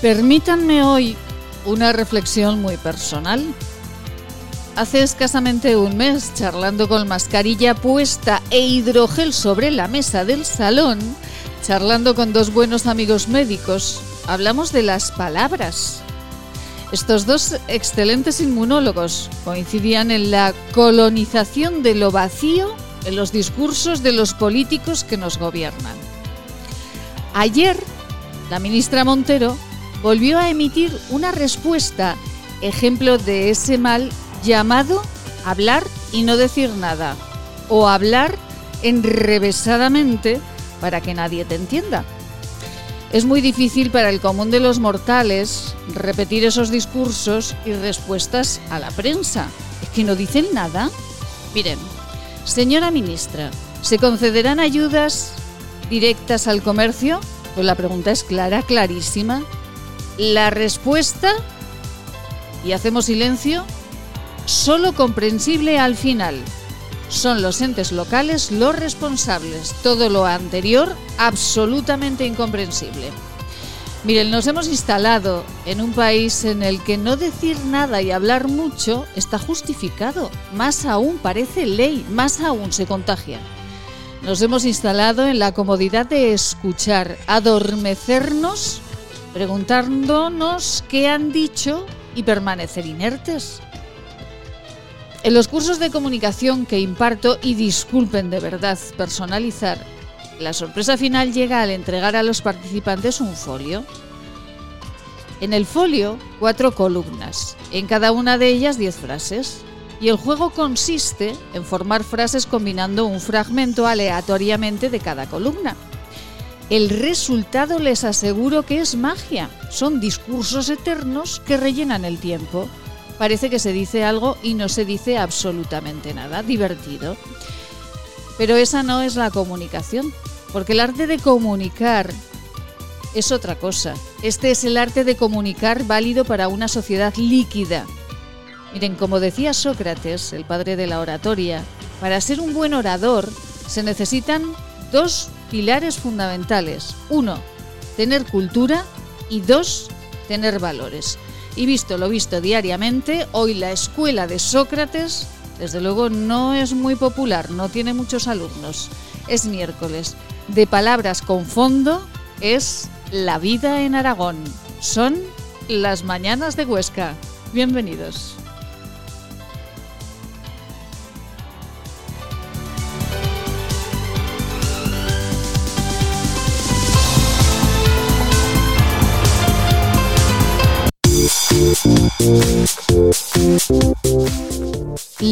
Permítanme hoy una reflexión muy personal. Hace escasamente un mes, charlando con mascarilla puesta e hidrogel sobre la mesa del salón, charlando con dos buenos amigos médicos, hablamos de las palabras. Estos dos excelentes inmunólogos coincidían en la colonización de lo vacío en los discursos de los políticos que nos gobiernan. Ayer, la ministra Montero volvió a emitir una respuesta, ejemplo de ese mal llamado hablar y no decir nada, o hablar enrevesadamente para que nadie te entienda. Es muy difícil para el común de los mortales repetir esos discursos y respuestas a la prensa. Es que no dicen nada. Miren, señora ministra, ¿se concederán ayudas directas al comercio? Pues la pregunta es clara, clarísima. La respuesta, y hacemos silencio, solo comprensible al final. Son los entes locales los responsables. Todo lo anterior, absolutamente incomprensible. Miren, nos hemos instalado en un país en el que no decir nada y hablar mucho está justificado. Más aún parece ley, más aún se contagia. Nos hemos instalado en la comodidad de escuchar, adormecernos preguntándonos qué han dicho y permanecer inertes. En los cursos de comunicación que imparto, y disculpen de verdad personalizar, la sorpresa final llega al entregar a los participantes un folio. En el folio, cuatro columnas, en cada una de ellas diez frases. Y el juego consiste en formar frases combinando un fragmento aleatoriamente de cada columna. El resultado les aseguro que es magia. Son discursos eternos que rellenan el tiempo. Parece que se dice algo y no se dice absolutamente nada. Divertido. Pero esa no es la comunicación. Porque el arte de comunicar es otra cosa. Este es el arte de comunicar válido para una sociedad líquida. Miren, como decía Sócrates, el padre de la oratoria, para ser un buen orador se necesitan dos pilares fundamentales. Uno, tener cultura y dos, tener valores. Y visto lo visto diariamente, hoy la escuela de Sócrates, desde luego, no es muy popular, no tiene muchos alumnos. Es miércoles. De palabras con fondo es la vida en Aragón. Son las mañanas de Huesca. Bienvenidos.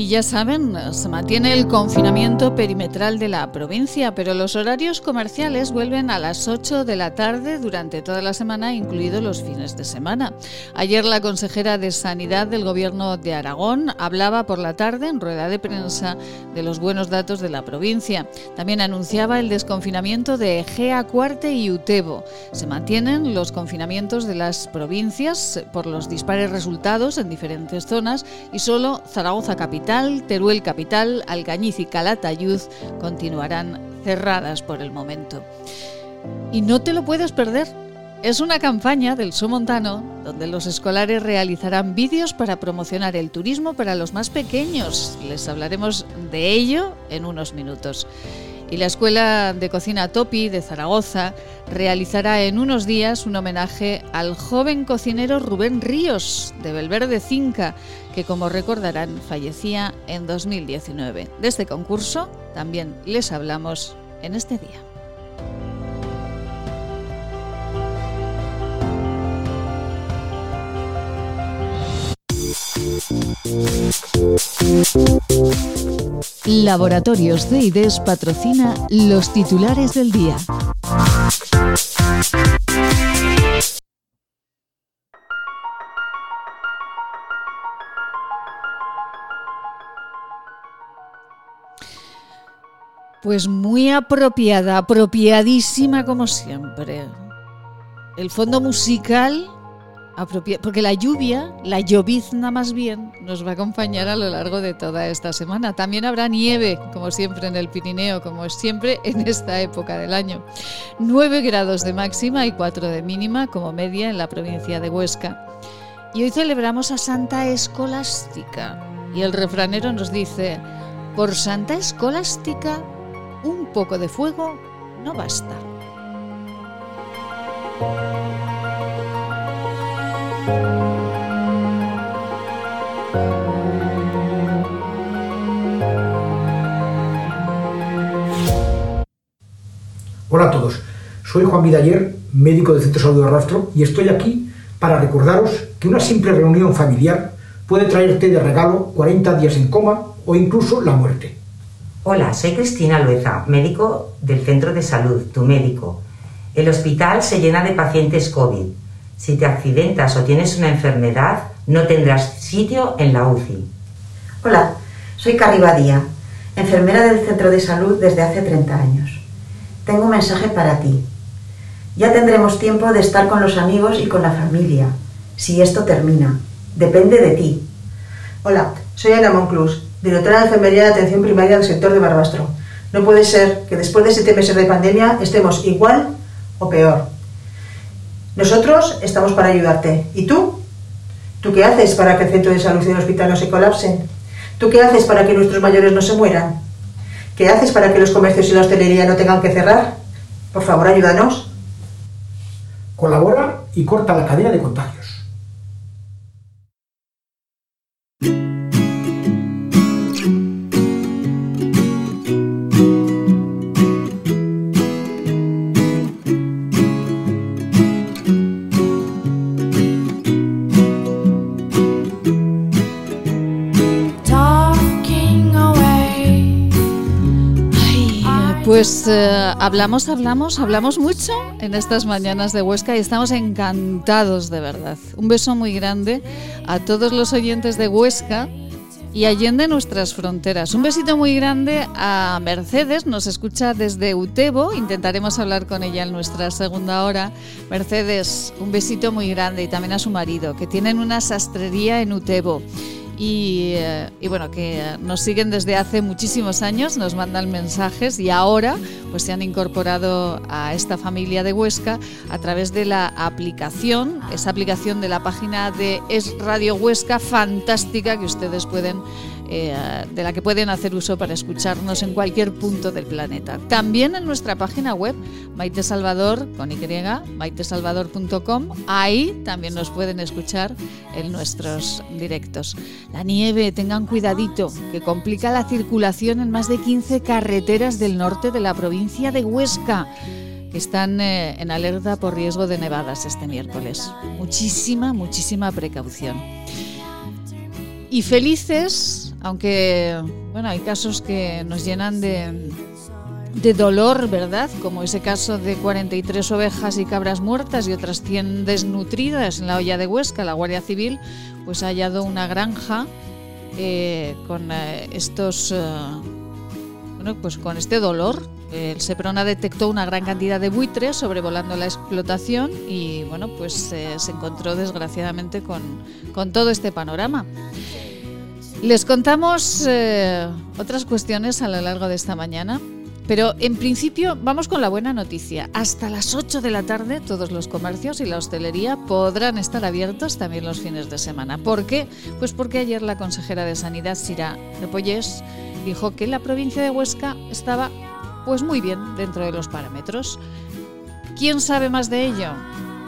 Y ya saben, se mantiene el confinamiento perimetral de la provincia, pero los horarios comerciales vuelven a las 8 de la tarde durante toda la semana, incluidos los fines de semana. Ayer la consejera de Sanidad del Gobierno de Aragón hablaba por la tarde en rueda de prensa de los buenos datos de la provincia. También anunciaba el desconfinamiento de Egea, Cuarte y Utebo. Se mantienen los confinamientos de las provincias por los dispares resultados en diferentes zonas y solo Zaragoza Capital Teruel Capital, Algañiz y Calatayud continuarán cerradas por el momento. Y no te lo puedes perder. Es una campaña del Somontano donde los escolares realizarán vídeos para promocionar el turismo para los más pequeños. Les hablaremos de ello en unos minutos y la Escuela de Cocina Topi de Zaragoza realizará en unos días un homenaje al joven cocinero Rubén Ríos de Belverde Cinca, que como recordarán fallecía en 2019. De este concurso también les hablamos en este día. Laboratorios CIDES patrocina los titulares del día. Pues muy apropiada, apropiadísima como siempre. El fondo musical porque la lluvia, la llovizna más bien, nos va a acompañar a lo largo de toda esta semana. También habrá nieve, como siempre en el Pirineo, como siempre en esta época del año. 9 grados de máxima y 4 de mínima como media en la provincia de Huesca. Y hoy celebramos a Santa Escolástica. Y el refranero nos dice, por Santa Escolástica, un poco de fuego no basta. Hola a todos, soy Juan Vidaller, médico del Centro de Salud de Rastro, y estoy aquí para recordaros que una simple reunión familiar puede traerte de regalo 40 días en coma o incluso la muerte. Hola, soy Cristina Lueza, médico del Centro de Salud, tu médico. El hospital se llena de pacientes COVID. Si te accidentas o tienes una enfermedad, no tendrás sitio en la UCI. Hola, soy Carrie Badía, enfermera del Centro de Salud desde hace 30 años. Tengo un mensaje para ti. Ya tendremos tiempo de estar con los amigos y con la familia, si esto termina. Depende de ti. Hola, soy Ana Monclus, directora de Enfermería de Atención Primaria del sector de Barbastro. No puede ser que después de siete meses de pandemia estemos igual o peor. Nosotros estamos para ayudarte. ¿Y tú? ¿Tú qué haces para que el centro de salud y el hospital no se colapsen? ¿Tú qué haces para que nuestros mayores no se mueran? ¿Qué haces para que los comercios y la hostelería no tengan que cerrar? Por favor, ayúdanos. Colabora y corta la cadena de contagio. Hablamos, hablamos, hablamos mucho en estas mañanas de Huesca y estamos encantados de verdad. Un beso muy grande a todos los oyentes de Huesca y allende nuestras fronteras. Un besito muy grande a Mercedes, nos escucha desde Utebo, intentaremos hablar con ella en nuestra segunda hora. Mercedes, un besito muy grande y también a su marido, que tienen una sastrería en Utebo. Eh, y, bueno, que nos siguen desde hace muchísimos años, nos mandan mensajes y ahora pues se han incorporado a esta familia de Huesca a través de la aplicación, esa aplicación de la página de Es Radio Huesca, fantástica que ustedes pueden eh, de la que pueden hacer uso para escucharnos en cualquier punto del planeta. También en nuestra página web, Maite Salvador, con Y, maitesalvador.com, ahí también nos pueden escuchar en nuestros directos. La nieve, tengan cuidadito, que complica la circulación en más de 15 carreteras del norte de la provincia de Huesca están eh, en alerta por riesgo de nevadas este miércoles. Muchísima, muchísima precaución. Y felices aunque bueno, hay casos que nos llenan de, de dolor, ¿verdad? Como ese caso de 43 ovejas y cabras muertas y otras 100 desnutridas en la olla de Huesca. La Guardia Civil pues ha hallado una granja eh, con eh, estos... Eh, bueno, pues con este dolor, el Seprona detectó una gran cantidad de buitres sobrevolando la explotación y bueno, pues se encontró desgraciadamente con, con todo este panorama. Les contamos eh, otras cuestiones a lo largo de esta mañana, pero en principio vamos con la buena noticia. Hasta las 8 de la tarde todos los comercios y la hostelería podrán estar abiertos también los fines de semana. ¿Por qué? Pues porque ayer la consejera de Sanidad, Sira Repollés, dijo que la provincia de Huesca estaba pues muy bien dentro de los parámetros. ¿Quién sabe más de ello?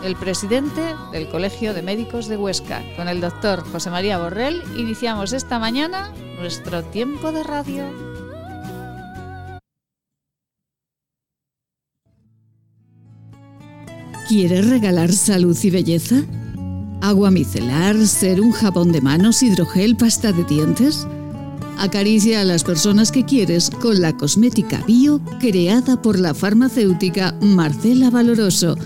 El presidente del Colegio de Médicos de Huesca. Con el doctor José María Borrell iniciamos esta mañana nuestro tiempo de radio. ¿Quieres regalar salud y belleza? ¿Agua micelar, ser un jabón de manos, hidrogel, pasta de dientes? Acaricia a las personas que quieres con la cosmética bio creada por la farmacéutica Marcela Valoroso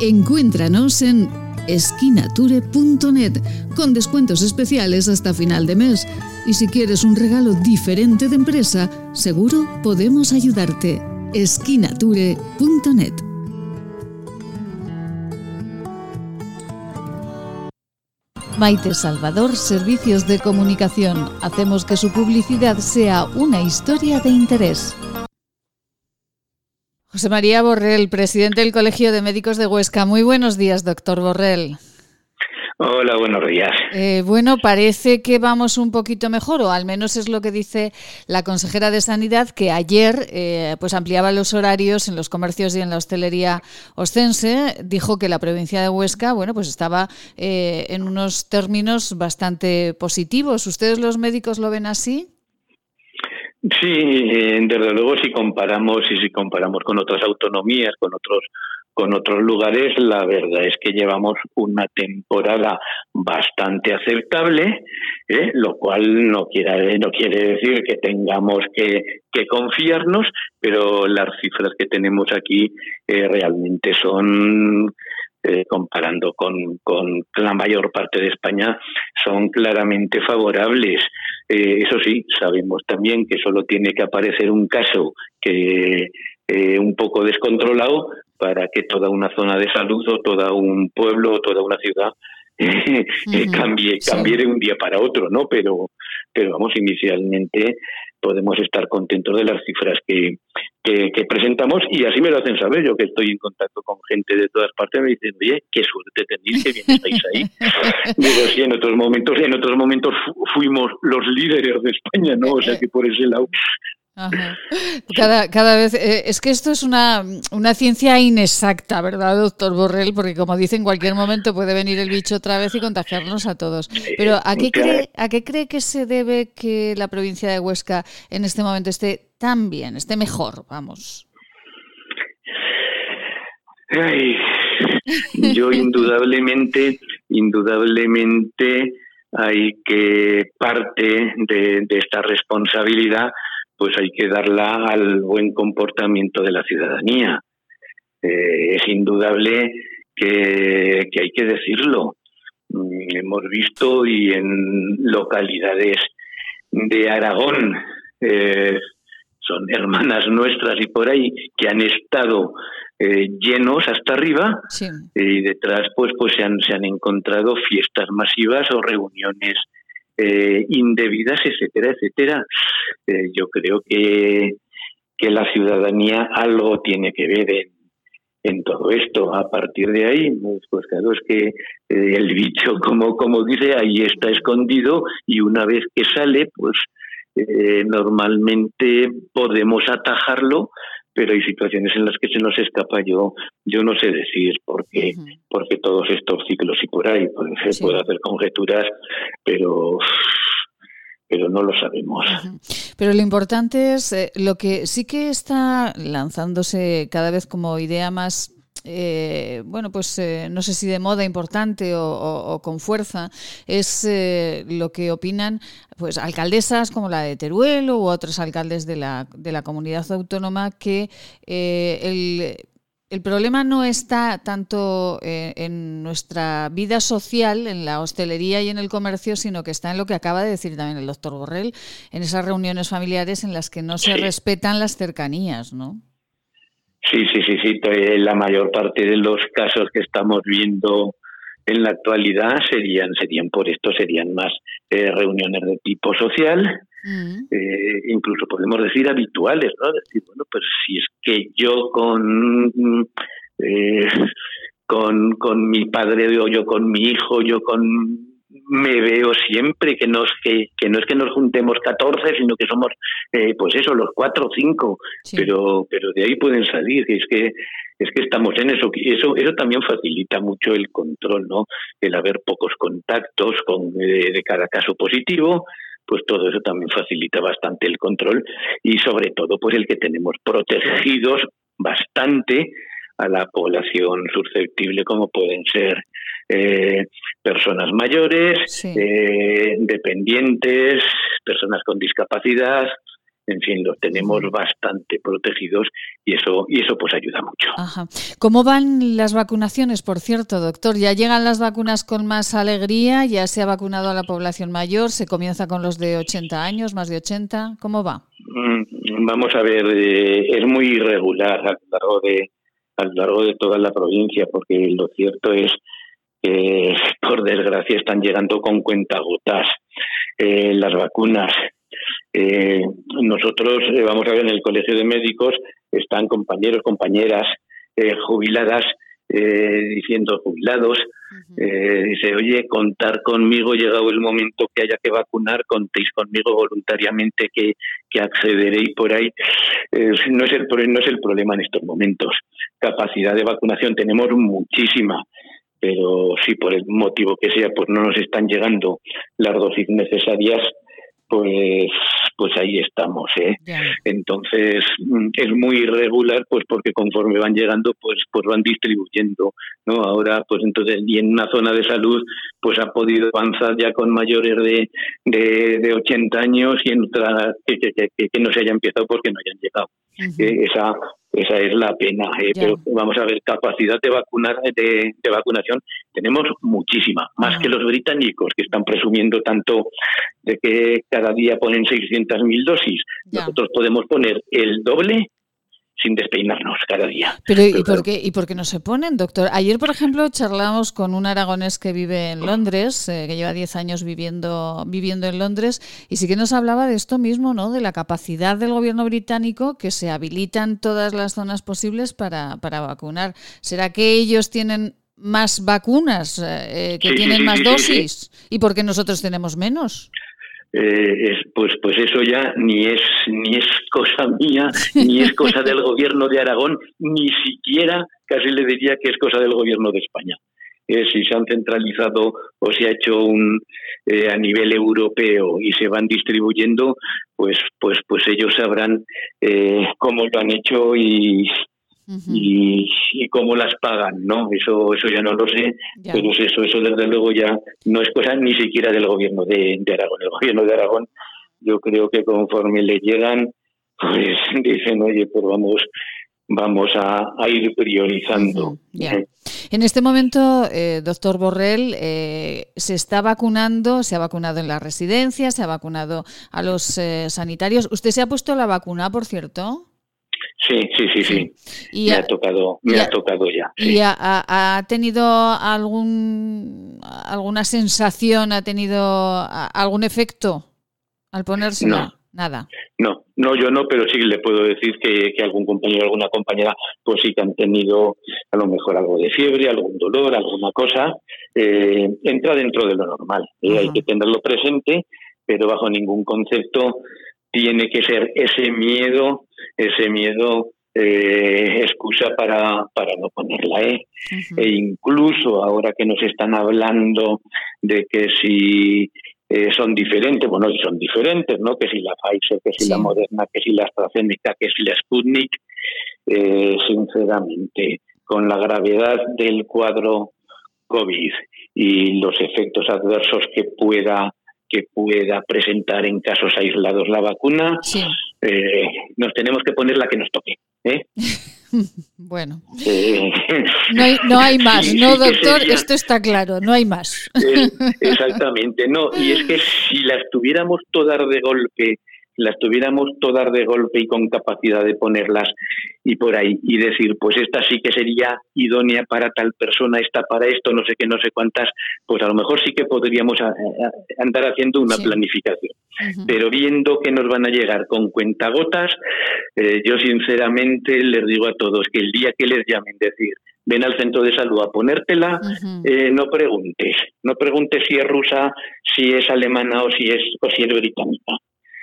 Encuéntranos en esquinature.net con descuentos especiales hasta final de mes. Y si quieres un regalo diferente de empresa, seguro podemos ayudarte. esquinature.net Maite Salvador, Servicios de Comunicación. Hacemos que su publicidad sea una historia de interés. José María Borrell, presidente del Colegio de Médicos de Huesca. Muy buenos días, doctor Borrell. Hola, buenos días. Eh, bueno, parece que vamos un poquito mejor, o al menos es lo que dice la consejera de Sanidad, que ayer eh, pues ampliaba los horarios en los comercios y en la hostelería ostense. Dijo que la provincia de Huesca, bueno, pues estaba eh, en unos términos bastante positivos. ¿Ustedes los médicos lo ven así? Sí, desde luego si comparamos y si comparamos con otras autonomías, con otros con otros lugares, la verdad es que llevamos una temporada bastante aceptable, ¿eh? lo cual no quiere, no quiere decir que tengamos que, confiarnos, pero las cifras que tenemos aquí eh, realmente son eh, comparando con, con, la mayor parte de España, son claramente favorables. Eso sí, sabemos también que solo tiene que aparecer un caso que un poco descontrolado para que toda una zona de salud o todo un pueblo o toda una ciudad eh, cambie, cambie de un día para otro, ¿no? Pero, pero vamos, inicialmente podemos estar contentos de las cifras que, que, presentamos y así me lo hacen saber. Yo que estoy en contacto con gente de todas partes me dicen, oye, qué suerte tenéis, que bien estáis ahí. Digo, sí, en otros momentos, en otros momentos fuimos los líderes de España, ¿no? O sea que por ese lado Cada, cada vez eh, es que esto es una, una, ciencia inexacta, ¿verdad, doctor Borrell? Porque como dice, en cualquier momento puede venir el bicho otra vez y contagiarnos a todos. Pero ¿a qué, cree, ¿a qué cree que se debe que la provincia de Huesca en este momento esté tan bien, esté mejor, vamos? yo indudablemente, indudablemente hay que parte de, de esta responsabilidad pues hay que darla al buen comportamiento de la ciudadanía. Eh, es indudable que, hay que decirlo. Mm, hemos visto y en localidades de Aragón, eh, son hermanas nuestras y por ahí, que han estado eh, llenos hasta arriba y detrás pues, pues se, han, se han encontrado fiestas masivas o reuniones eh, indebidas, etcétera, etcétera. Eh, yo creo que, que la ciudadanía algo tiene que ver en, en todo esto. A partir de ahí, pues, pues claro, es que eh, el bicho, como, como dice, ahí está escondido y una vez que sale, pues normalmente podemos atajarlo pero hay situaciones en las que se nos escapa yo yo no sé decir por qué porque todos estos ciclos y por ahí pues, se puede hacer conjeturas pero pero no lo sabemos. Pero lo importante es eh, lo que sí que está lanzándose cada vez como idea más eh, bueno, pues eh, no sé si de moda importante o, con fuerza, es eh, lo que opinan pues alcaldesas como la de Teruel u otros alcaldes de la, de la comunidad autónoma que el, el problema no está tanto en nuestra vida social, en la hostelería y en el comercio, sino que está en lo que acaba de decir también el doctor Borrell, en esas reuniones familiares en las que no se respetan las cercanías, ¿no? Sí, sí, sí, sí. La mayor parte de los casos que estamos viendo en la actualidad serían, serían por esto, serían más eh, reuniones de tipo social, mm. eh, incluso podemos decir habituales, ¿no? Decir, bueno, pues si es que yo con eh, con, con mi padre o yo con mi hijo, yo con me veo siempre que, nos, que, que no es que nos juntemos 14, sino que somos, eh, pues eso, los cuatro o cinco, pero, pero de ahí pueden salir, es que es que estamos en eso, eso, eso también facilita mucho el control, ¿no? El haber pocos contactos con, de, de cada caso positivo, pues todo eso también facilita bastante el control. Y sobre todo pues el que tenemos protegidos bastante a la población susceptible como pueden ser eh, personas mayores, eh, dependientes, personas con discapacidad, en fin, los tenemos bastante protegidos y eso y eso pues ayuda mucho. ¿Cómo van las vacunaciones, por cierto, doctor? ¿Ya llegan las vacunas con más alegría? ¿Ya se ha vacunado a la población mayor? ¿Se comienza con los de 80 años, más de 80? ¿Cómo va? Mm, vamos a ver, eh, es muy irregular a lo largo de a lo largo de toda la provincia porque lo cierto es que por desgracia están llegando con cuentagotas. Eh, las vacunas. Eh, nosotros, eh, vamos a ver, en el Colegio de Médicos están compañeros, compañeras jubiladas diciendo jubilados, dice, oye, contar conmigo, llegado el momento que haya que vacunar, contéis conmigo voluntariamente que, que accederéis por ahí. no, es el, no es el problema en estos momentos. Capacidad de vacunación tenemos muchísima pero si por el motivo que sea pues no nos están llegando las dosis necesarias pues pues ahí estamos ¿eh? entonces mm, es muy irregular pues porque conforme van llegando pues pues van distribuyendo no ahora pues entonces y en una zona de salud pues ha podido avanzar ya con mayores de de, de 80 años y en otra que, que, que, no se haya empezado porque no hayan llegado eh, esa esa es la pena. Eh, pero vamos a ver, capacidad de vacunar de, vacunación tenemos muchísima, más que los británicos que están presumiendo tanto de que cada día ponen 600.000 dosis. Nosotros podemos poner el doble sin despeinarnos cada día. Pero, ¿y, por qué, ¿y por qué no se ponen, doctor? Ayer, por ejemplo, charlamos con un aragonés que vive en Londres, eh, que lleva 10 años viviendo, viviendo en Londres, y sí que nos hablaba de esto mismo, ¿no? De la capacidad del gobierno británico que se habilitan todas las zonas posibles para, para vacunar. ¿Será que ellos tienen más vacunas, eh, eh, que tienen más dosis? ¿Y por qué nosotros tenemos menos? Eh, es, pues pues eso ya ni es ni es cosa mía ni es cosa del gobierno de Aragón ni siquiera casi le diría que es cosa del gobierno de España. Eh, si se han centralizado o se ha hecho un eh, a nivel europeo y se van distribuyendo pues pues pues ellos sabrán cómo lo han hecho y y, cómo las pagan, ¿no? Eso eso ya no lo sé, pero eso eso desde luego ya no es cosa ni siquiera del gobierno de, Aragón. El gobierno de Aragón, yo creo que conforme le llegan, pues dicen, oye, pues vamos vamos a, ir priorizando. En este momento, eh, doctor Borrell, eh, se está vacunando, se ha vacunado en la residencia, se ha vacunado a los eh, sanitarios. ¿Usted se ha puesto la vacuna, por cierto? Sí, sí, sí, sí. me ha, tocado, me ha tocado ya. ¿Y ha, tenido algún alguna sensación, ha tenido algún efecto al ponerse? No. Nada. No, no, yo no, pero sí le puedo decir que, algún compañero, alguna compañera, pues sí que han tenido a lo mejor algo de fiebre, algún dolor, alguna cosa. Eh, entra dentro de lo normal. Eh, hay que tenerlo presente, pero bajo ningún concepto tiene que ser ese miedo, ese miedo eh, excusa para, para no ponerla. ¿eh? E incluso ahora que nos están hablando de que si eh, son diferentes, bueno, son diferentes, ¿no? Que si la Pfizer, que si la Moderna, que si la AstraZeneca, que si la Sputnik, eh, sinceramente, con la gravedad del cuadro COVID y los efectos adversos que pueda que pueda presentar en casos aislados la vacuna, eh, nos tenemos que poner la que nos toque. ¿eh? bueno, eh, no, hay, no, hay, más, ¿no, doctor? Esto está claro, no hay más. exactamente, no. Y es que si las tuviéramos todas de golpe las tuviéramos todas de golpe y con capacidad de ponerlas y por ahí y decir, pues esta sí que sería idónea para tal persona, esta para esto, no sé qué, no sé cuántas, pues a lo mejor sí que podríamos andar haciendo una planificación. Pero viendo que nos van a llegar con cuentagotas, eh, yo sinceramente les digo a todos que el día que les llamen decir, ven al centro de salud a ponértela, eh, no preguntes, no preguntes si es rusa, si es alemana o si es, o si es británica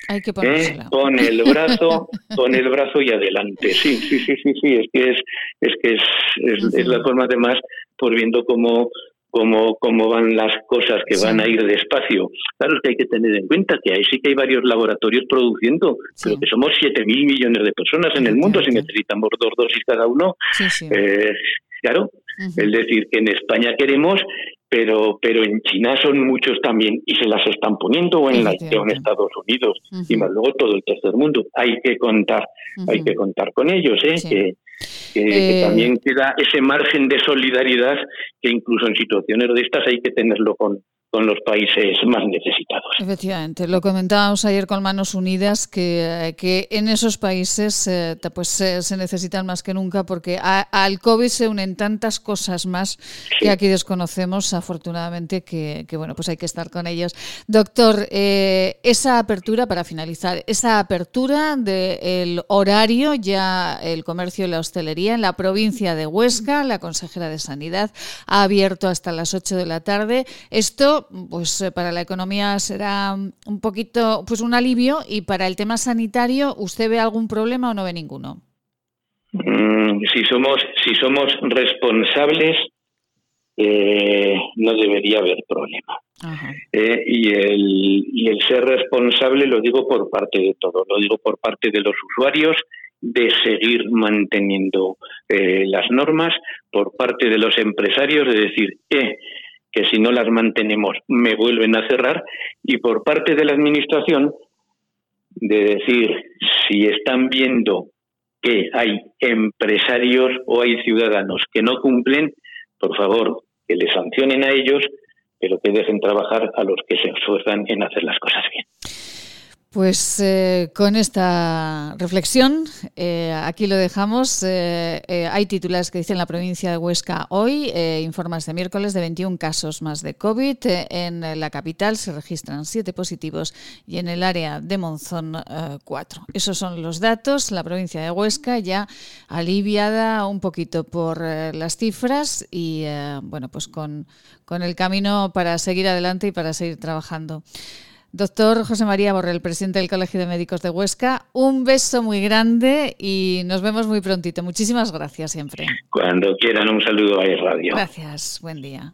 hay que ¿Eh? Pon el brazo, pon el brazo y adelante. Sí, sí, sí, sí, sí. Es que es, es que es, es, la forma además, por viendo cómo, cómo, cómo van las cosas que van a ir despacio. Claro que hay que tener en cuenta que ahí sí que hay varios laboratorios produciendo, pero que somos 7.000 millones de personas en el mundo, si necesitamos dos dosis cada uno. Eh, claro, es decir, que en España queremos pero pero en China son muchos también y se las están poniendo o en, la, en Estados Unidos y más luego todo el tercer mundo. Hay que contar hay que contar con ellos ¿eh? Que, que, eh, también queda ese margen de solidaridad que incluso en situaciones de estas hay que tenerlo con con los países más necesitados. Efectivamente, lo comentábamos ayer con Manos Unidas, que, que en esos países eh, pues se necesitan más que nunca porque al COVID se unen tantas cosas más que aquí desconocemos, afortunadamente, que, bueno, pues hay que estar con ellos. Doctor, eh, esa apertura, para finalizar, esa apertura del horario, ya el comercio y la hostelería en la provincia de Huesca, la consejera de Sanidad ha abierto hasta las 8 de la tarde. Esto pues eh, para la economía será un poquito, pues un alivio y para el tema sanitario, ¿usted ve algún problema o no ve ninguno? Mm, si somos, si somos responsables, eh, no debería haber problema. Eh, y, el, y el ser responsable lo digo por parte de todo, lo digo por parte de los usuarios, de seguir manteniendo las normas, por parte de los empresarios, de decir, eh, que si no las mantenemos me vuelven a cerrar, y por parte de la Administración de decir si están viendo que hay empresarios o hay ciudadanos que no cumplen, por favor, que les sancionen a ellos, pero que dejen trabajar a los que se esfuerzan en hacer las cosas bien. Pues eh, con esta reflexión, eh, aquí lo dejamos. Eh, hay titulares que dicen la provincia de Huesca hoy, informes de miércoles de 21 casos más de COVID. en la capital se registran 7 positivos y en el área de Monzón 4. Esos son los datos. La provincia de Huesca ya aliviada un poquito por las cifras y bueno, pues con, con el camino para seguir adelante y para seguir trabajando. Doctor José María Borrell, presidente del Colegio de Médicos de Huesca, un beso muy grande y nos vemos muy prontito. Muchísimas gracias siempre. Cuando quieran, un saludo a Radio. Gracias, buen día.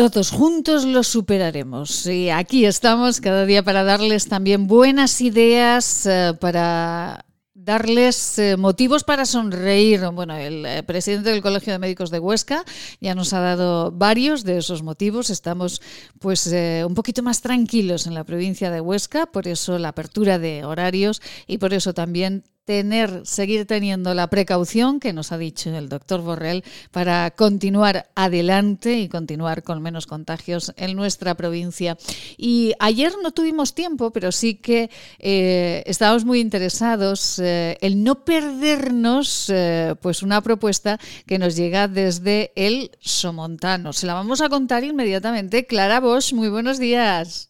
Todos juntos lo superaremos. Y aquí estamos cada día para darles también buenas ideas, eh, para darles eh, motivos para sonreír. Bueno, el eh, presidente del Colegio de Médicos de Huesca ya nos ha dado varios de esos motivos. Estamos pues un poquito más tranquilos en la provincia de Huesca, por eso la apertura de horarios y por eso también tener, seguir teniendo la precaución que nos ha dicho el doctor Borrell para continuar adelante y continuar con menos contagios en nuestra provincia. Y ayer no tuvimos tiempo, pero sí que eh, estábamos muy interesados en eh, no perdernos eh, pues una propuesta que nos llega desde el Somontano. Se la vamos a contar inmediatamente. Clara Bosch, muy buenos días.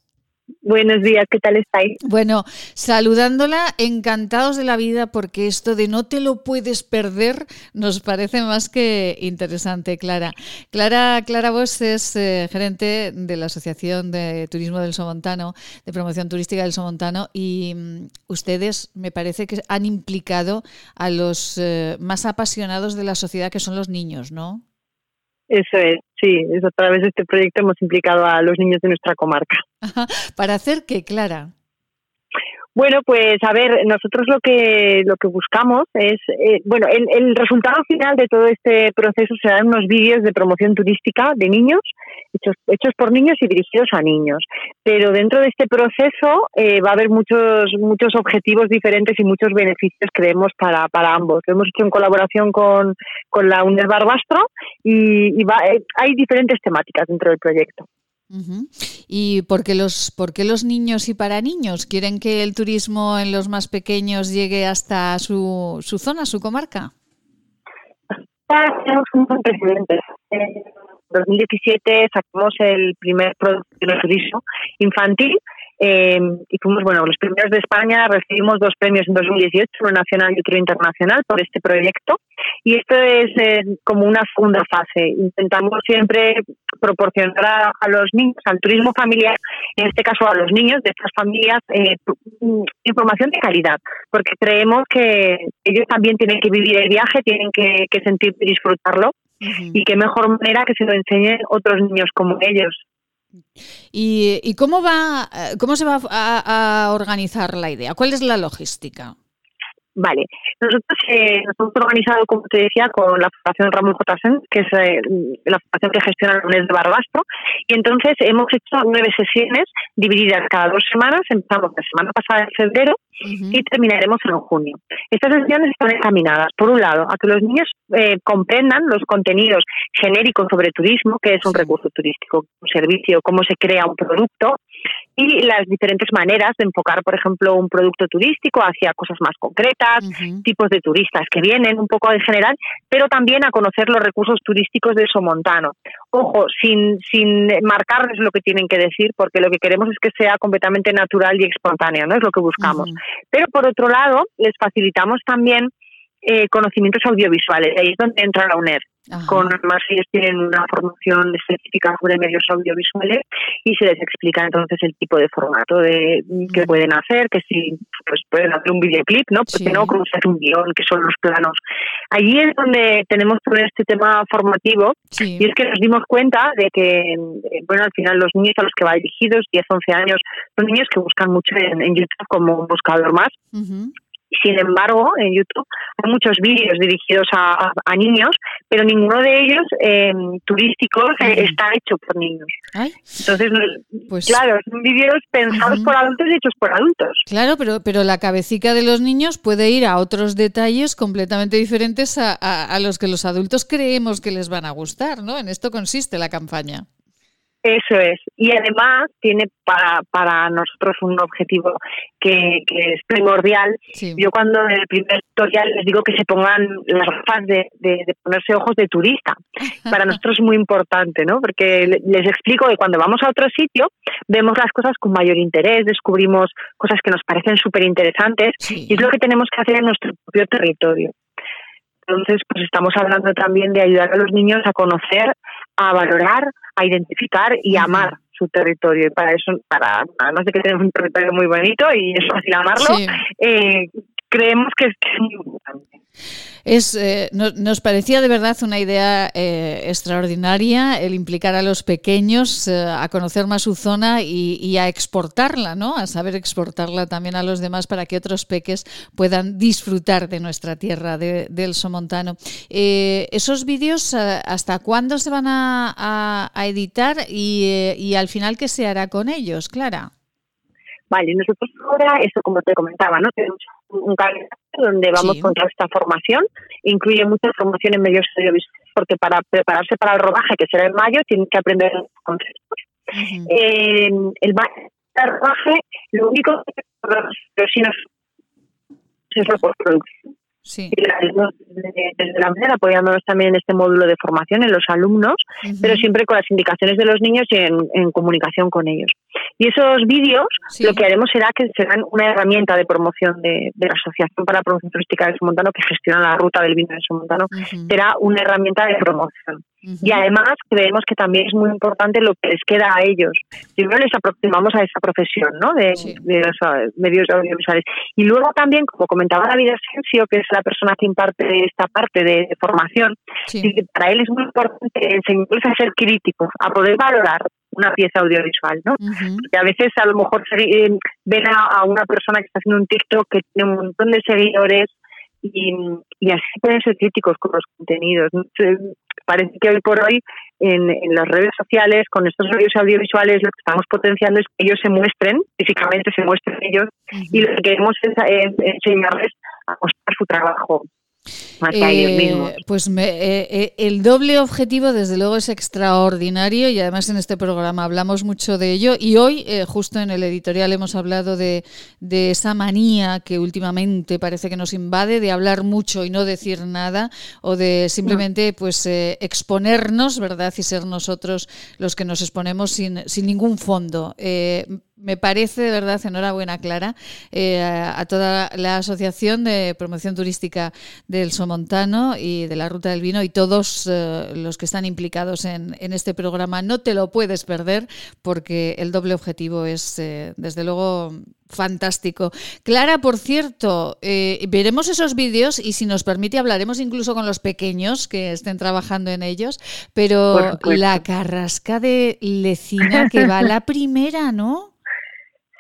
Buenos días, ¿qué tal estáis? Bueno, saludándola, encantados de la vida porque esto de no te lo puedes perder nos parece más que interesante, Clara. Clara, Clara Vos es eh, gerente de la Asociación de Turismo del Somontano, de Promoción Turística del Somontano, y mm, ustedes me parece que han implicado a los eh, más apasionados de la sociedad que son los niños, ¿no? Eso es, sí, eso a través de este proyecto hemos implicado a los niños de nuestra comarca. ¿Para hacer qué, Clara? Bueno, pues a ver, nosotros lo que lo que buscamos es, eh, bueno, el, el, resultado final de todo este proceso serán unos vídeos de promoción turística de niños, hechos, hechos por niños y dirigidos a niños. Pero dentro de este proceso eh, va a haber muchos muchos objetivos diferentes y muchos beneficios, creemos, para, para ambos. Lo hemos hecho en colaboración con, con la UNED Barbastro y, va, eh, hay diferentes temáticas dentro del proyecto. ¿Y por qué, los, por qué los niños y para niños quieren que el turismo en los más pequeños llegue hasta su, su zona, su comarca? Tenemos un precedente. En 2017 sacamos el primer producto de turismo infantil eh, y fuimos, bueno, los primeros de España, recibimos dos premios en 2018, uno nacional y otro internacional por este proyecto. Y esto es eh, como una segunda fase. Intentamos siempre proporcionar a, los niños, al turismo familiar, en este caso a los niños de estas familias, eh, información de calidad, porque creemos que ellos también tienen que vivir el viaje, tienen que, sentir y disfrutarlo. Y qué mejor manera que se lo enseñen otros niños como ellos. ¿Y, cómo, va, eh, cómo se va a, organizar la idea? ¿Cuál es la logística? Vale, nosotros eh, nos hemos organizado, como te decía, con la Fundación Ramón J. que es eh, la fundación que gestiona la UNED de Barbastro, y entonces hemos hecho nueve sesiones divididas cada dos semanas. Empezamos la semana pasada en febrero y terminaremos en junio. Estas sesiones están encaminadas, por un lado, a que los niños eh, comprendan los contenidos genéricos sobre turismo, que es un recurso turístico, un servicio, cómo se crea un producto, y las diferentes maneras de enfocar, por ejemplo, un producto turístico hacia cosas más concretas, tipos de turistas que vienen, un poco en general, pero también a conocer los recursos turísticos de Somontano. Ojo, sin, sin marcarles lo que tienen que decir, porque lo que queremos es que sea completamente natural y espontáneo, ¿no? Es lo que buscamos. Pero por otro lado, les facilitamos también eh, conocimientos audiovisuales. Ahí es donde entra la UNED. Con más ellos tienen una formación específica sobre medios audiovisuales y se les explica entonces el tipo de formato de que pueden hacer, que si pues pueden hacer un videoclip, ¿no? Porque no como se hace un guion, que son los planos. Allí es donde tenemos todo este tema formativo y es que nos dimos cuenta de que, eh, bueno, al final los niños a los que va dirigidos, 10, 11 años, son niños que buscan mucho en, YouTube como un buscador más. Sin embargo, en YouTube hay muchos vídeos dirigidos a, niños, pero ninguno de ellos eh, turísticos eh, está hecho por niños. Entonces, pues claro, son vídeos pensados por adultos y hechos por adultos. Claro, pero, pero la cabecita de los niños puede ir a otros detalles completamente diferentes a, a los que los adultos creemos que les van a gustar, ¿no? En esto consiste la campaña. Eso es. Y además tiene para, para nosotros un objetivo que, que es primordial. Yo cuando en el primer tutorial les digo que se pongan las gafas de, de, ponerse ojos de turista. Para nosotros es muy importante, ¿no? Porque les explico que cuando vamos a otro sitio vemos las cosas con mayor interés, descubrimos cosas que nos parecen súper interesantes y es lo que tenemos que hacer en nuestro propio territorio. Entonces, pues estamos hablando también de ayudar a los niños a conocer, a valorar, a identificar y amar su territorio. Y para eso, para además de que tenemos un territorio muy bonito y es fácil amarlo, eh, creemos que es, muy importante. Es, eh, nos parecía de verdad una idea eh, extraordinaria el implicar a los pequeños eh, a conocer más su zona y, a exportarla, ¿no? A saber exportarla también a los demás para que otros peques puedan disfrutar de nuestra tierra, del Somontano. ¿Esos vídeos hasta cuándo se van a, editar y, y al final qué se hará con ellos, Clara? Vale, nosotros ahora, eso como te comentaba, ¿no? Tenemos un calendario donde vamos con toda esta formación, incluye mucha formación en medios audiovisuales, porque para prepararse para el rodaje, que será en mayo, tienen que aprender conceptos. eh, el, rodaje, lo único que pero si nos es la postproducción. Sí. desde, la manera apoyándonos también en este módulo de formación en los alumnos, pero siempre con las indicaciones de los niños y en, comunicación con ellos. Y esos vídeos lo que haremos será que serán una herramienta de promoción de, la Asociación para la Promoción Turística de Somontano, que gestiona la ruta del vino de Somontano, será una herramienta de promoción. Y además creemos que también es muy importante lo que les queda a ellos. Primero les aproximamos a esa profesión ¿no? de, los eh, medios audiovisuales. Y luego también, como comentaba David Asensio, que es la persona que imparte esta parte de, formación, para él es muy importante enseñarles a ser críticos, a poder valorar una pieza audiovisual, ¿no? Porque a veces a lo mejor eh, ven a, una persona que está haciendo un TikTok que tiene un montón de seguidores y, y así pueden ser críticos con los contenidos parece que hoy por hoy en, las redes sociales, con estos medios audiovisuales, lo que estamos potenciando es que ellos se muestren, físicamente se muestren ellos, y lo que queremos es, enseñarles a mostrar su trabajo. Eh, pues eh, eh, el doble objetivo desde luego es extraordinario y además en este programa hablamos mucho de ello. Y hoy justo en el editorial hemos hablado de, de, esa manía que últimamente parece que nos invade de hablar mucho y no decir nada o de simplemente pues exponernos, ¿verdad? Y ser nosotros los que nos exponemos sin, sin ningún fondo me parece de verdad, enhorabuena Clara, eh, a toda la Asociación de Promoción Turística del Somontano y de la Ruta del Vino y todos eh, los que están implicados en, este programa. No te lo puedes perder porque el doble objetivo es, eh, desde luego, fantástico. Clara, por cierto, veremos esos vídeos y si nos permite hablaremos incluso con los pequeños que estén trabajando en ellos, pero la carrasca de Lecina que va la primera, ¿no?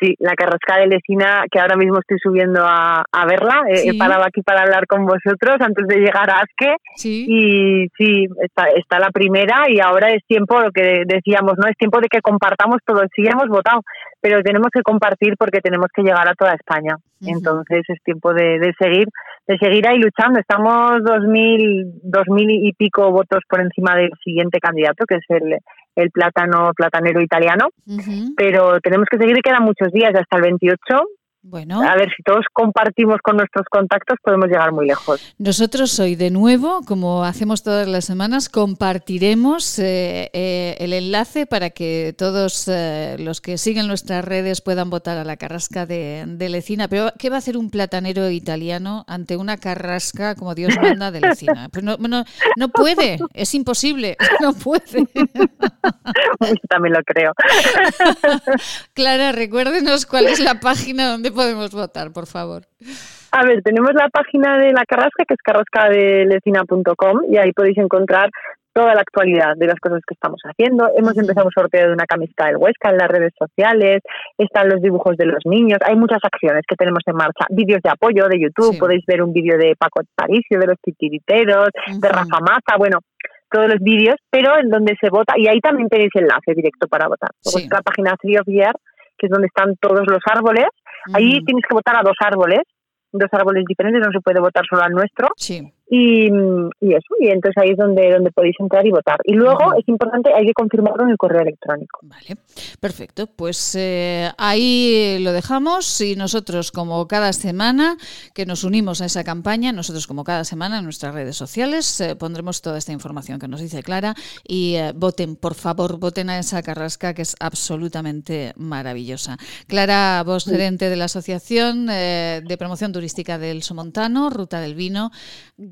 Sí, la carrasca de Lecina, que ahora mismo estoy subiendo a, verla. He parado aquí para hablar con vosotros antes de llegar a Asque. Y sí, está, está, la primera y ahora es tiempo, lo que decíamos, ¿no? Es tiempo de que compartamos todo. Sí, hemos votado, pero tenemos que compartir porque tenemos que llegar a toda España. Entonces es tiempo de, de, seguir de seguir ahí luchando. Estamos dos mil, dos mil y pico votos por encima del siguiente candidato, que es el, el plátano platanero italiano, pero tenemos que seguir y quedan muchos días hasta el 28 bueno. A ver, si todos compartimos con nuestros contactos podemos llegar muy lejos. Nosotros hoy de nuevo, como hacemos todas las semanas, compartiremos eh, eh, el enlace para que todos eh, los que siguen nuestras redes puedan votar a la carrasca de, Lecina. Pero ¿qué va a hacer un platanero italiano ante una carrasca, como Dios manda, de Lecina? Pues no, no, no puede, es imposible, no puede. También lo creo. Clara, recuérdenos cuál es la página donde podemos votar, por favor? A ver, tenemos la página de la Carrasca, que es carrascadelecina.com, y ahí podéis encontrar toda la actualidad de las cosas que estamos haciendo. Hemos empezado un sorteo de una camiseta del Huesca en las redes sociales, están los dibujos de los niños, hay muchas acciones que tenemos en marcha, vídeos de apoyo de YouTube, podéis ver un vídeo de Paco Paricio, de los titiriteros, de Rafa Maza, bueno, todos los vídeos, pero en donde se vota, y ahí también tenéis enlace directo para votar. Sí. La página Free of Year, que es donde están todos los árboles, Ahí tienes que votar a dos árboles, dos árboles diferentes, no se puede votar solo al nuestro. Sí. Y, y, eso, y entonces ahí es donde, donde podéis entrar y votar. Y luego es importante, hay que confirmarlo en el correo electrónico. Vale, perfecto. Pues eh, ahí lo dejamos y nosotros como cada semana que nos unimos a esa campaña, nosotros como cada semana en nuestras redes sociales eh, pondremos toda esta información que nos dice Clara y eh, voten, por favor, voten a esa carrasca que es absolutamente maravillosa. Clara, vos gerente de la Asociación de Promoción Turística del Somontano, Ruta del Vino,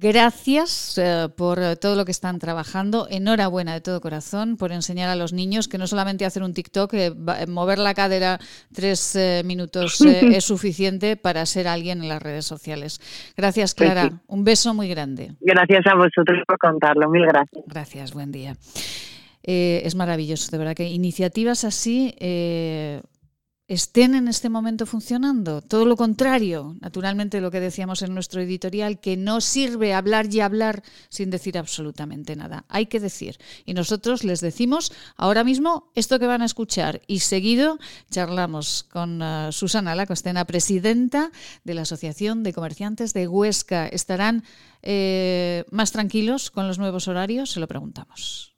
Gracias eh, por todo lo que están trabajando. Enhorabuena de todo corazón por enseñar a los niños que no solamente hacer un TikTok, eh, mover la cadera tres eh, minutos es suficiente para ser alguien en las redes sociales. Gracias, pues Clara. Un beso muy grande. Gracias a vosotros por contarlo. Mil gracias. Gracias, buen día. es maravilloso, de verdad que iniciativas así estén en este momento funcionando. Todo lo contrario, naturalmente lo que decíamos en nuestro editorial, que no sirve hablar y hablar sin decir absolutamente nada. Hay que decir. Y nosotros les decimos ahora mismo esto que van a escuchar. Y seguido charlamos con uh, Susana Lacostena, presidenta de la Asociación de Comerciantes de Huesca. ¿Estarán eh, más tranquilos con los nuevos horarios? Se lo preguntamos.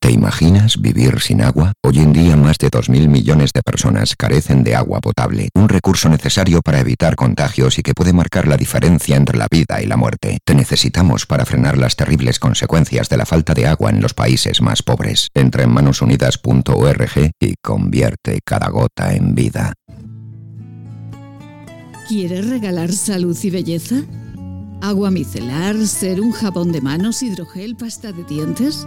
¿Te imaginas vivir sin agua? Hoy en día más de 2.000 millones de personas carecen de agua potable, un recurso necesario para evitar contagios y que puede marcar la diferencia entre la vida y la muerte. Te necesitamos para frenar las terribles consecuencias de la falta de agua en los países más pobres. Entra en manosunidas.org y convierte cada gota en vida. ¿Quieres regalar salud y belleza? ¿Agua micelar, ser un jabón de manos, hidrogel, pasta de dientes?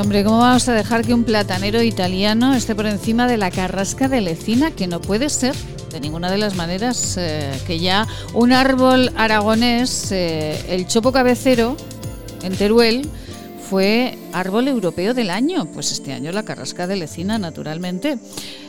Hombre, ¿cómo vamos a dejar que un platanero italiano esté por encima de la carrasca de Lecina? Que no puede ser de ninguna de las maneras eh, que ya un árbol aragonés, eh, el chopo cabecero, en Teruel, fue árbol europeo del año. Pues este año la carrasca de Lecina, naturalmente.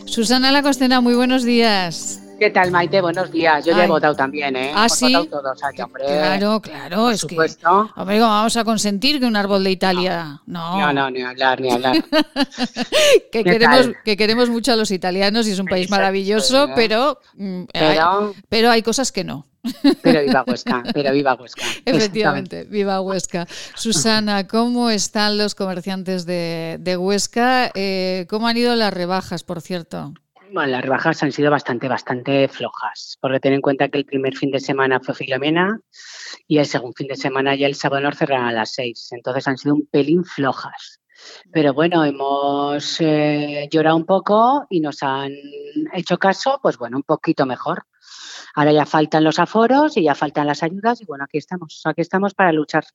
Susana Lacostena, muy buenos días. ¿Qué tal, Maite? Buenos días. Yo ya he votado también, ¿eh? Ah, Hemos sí. votado todos aquí, hombre. Claro, claro, Por es supuesto. que. Hombre, ¿cómo vamos a consentir que un árbol de Italia.? No. No, no, ni hablar, ni hablar. que, ¿Qué queremos, tal? que queremos mucho a los italianos y es un país maravilloso, pero, mm, hay, Pero- pero hay cosas que no. Pero viva Huesca, pero viva Huesca. Efectivamente, viva Huesca. Susana, ¿cómo están los comerciantes de, de Huesca? Eh, ¿Cómo han ido las rebajas, por cierto? Bueno, las rebajas han sido bastante, bastante flojas, porque ten en cuenta que el primer fin de semana fue Filomena y el segundo fin de semana ya el sábado nos cerraron a las seis, entonces han sido un pelín flojas. Pero bueno, hemos eh, llorado un poco y nos han hecho caso, pues bueno, un poquito mejor. Ahora ya faltan los aforos y ya faltan las ayudas y bueno, aquí estamos, aquí estamos para luchar.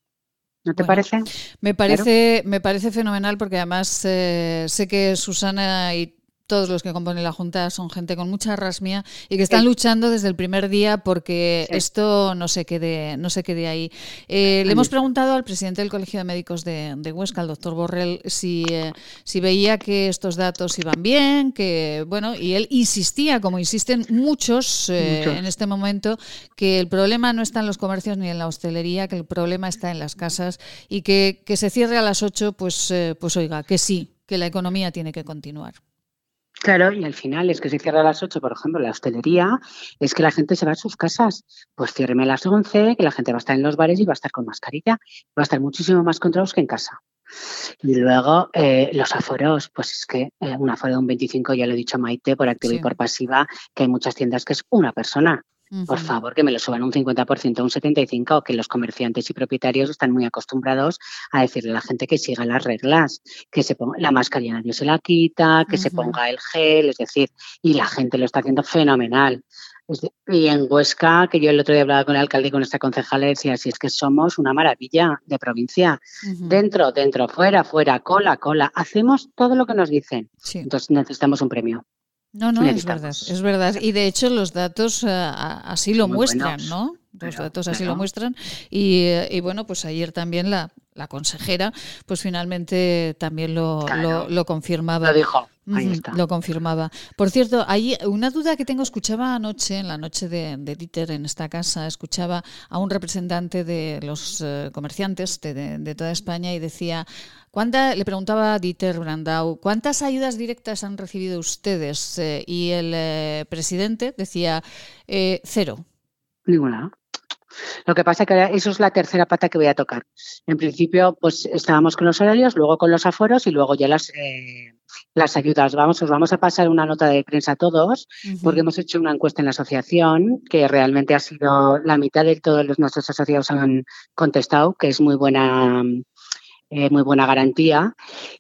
¿No te Bueno, parece? Me parece, me parece fenomenal porque además eh, sé que Susana y todos los que componen la Junta son gente con mucha rasmia y que están Sí. luchando desde el primer día porque Sí. esto no se quede, no se quede ahí. Eh, le hemos preguntado al presidente del Colegio de Médicos de, de Huesca, al doctor Borrell, si, eh, si veía que estos datos iban bien, que bueno, y él insistía, como insisten muchos, eh, Muchos. en este momento, que el problema no está en los comercios ni en la hostelería, que el problema está en las casas y que, que se cierre a las 8, pues, pues oiga, que sí, que la economía tiene que continuar. Claro, y al final es que si cierra a las 8, por ejemplo, la hostelería, es que la gente se va a sus casas. Pues ciérreme a las 11, que la gente va a estar en los bares y va a estar con mascarilla. Va a estar muchísimo más controlados que en casa. Y luego eh, los aforos, pues es que eh, un aforo de un 25, ya lo he dicho a Maite, por activa Sí. y por pasiva, que hay muchas tiendas que es una persona. Por favor, que me lo suban un 50%, un 75%, que los comerciantes y propietarios están muy acostumbrados a decirle a la gente que siga las reglas, que se ponga la mascarilla nadie se la quita, que se ponga el gel, es decir, y la gente lo está haciendo fenomenal. Y en Huesca, que yo el otro día hablaba con el alcalde y con nuestra concejala, decía, si es que somos una maravilla de provincia, dentro, dentro, fuera, fuera, cola, cola, hacemos todo lo que nos dicen. Sí. Entonces necesitamos un premio. No, no, es verdad, es verdad. Y de hecho los datos eh, así lo Muy muestran, buenos. ¿no? Los datos así lo muestran. Y, y bueno, pues ayer también la, la consejera, pues finalmente también lo, Claro. lo, lo confirmaba. Lo dijo, ahí Ujú, está. Lo confirmaba. Por cierto, hay una duda que tengo, escuchaba anoche, en la noche de, de Dieter en esta casa, escuchaba a un representante de los eh, comerciantes de, de- de toda España y decía, ¿cuánta, le preguntaba a Dieter Brandau, ¿cuántas ayudas directas han recibido ustedes? Eh, y el eh, presidente decía, eh, Ninguna. Lo que pasa es que ahora eso es la tercera pata que voy a tocar. En principio, pues estábamos con los horarios, luego con los aforos y luego ya las, eh, las ayudas. Vamos, os vamos a pasar una nota de prensa a todos, porque hemos hecho una encuesta en la asociación que realmente ha sido la mitad de todos los nuestros asociados han contestado, que es muy buena eh, muy buena garantía.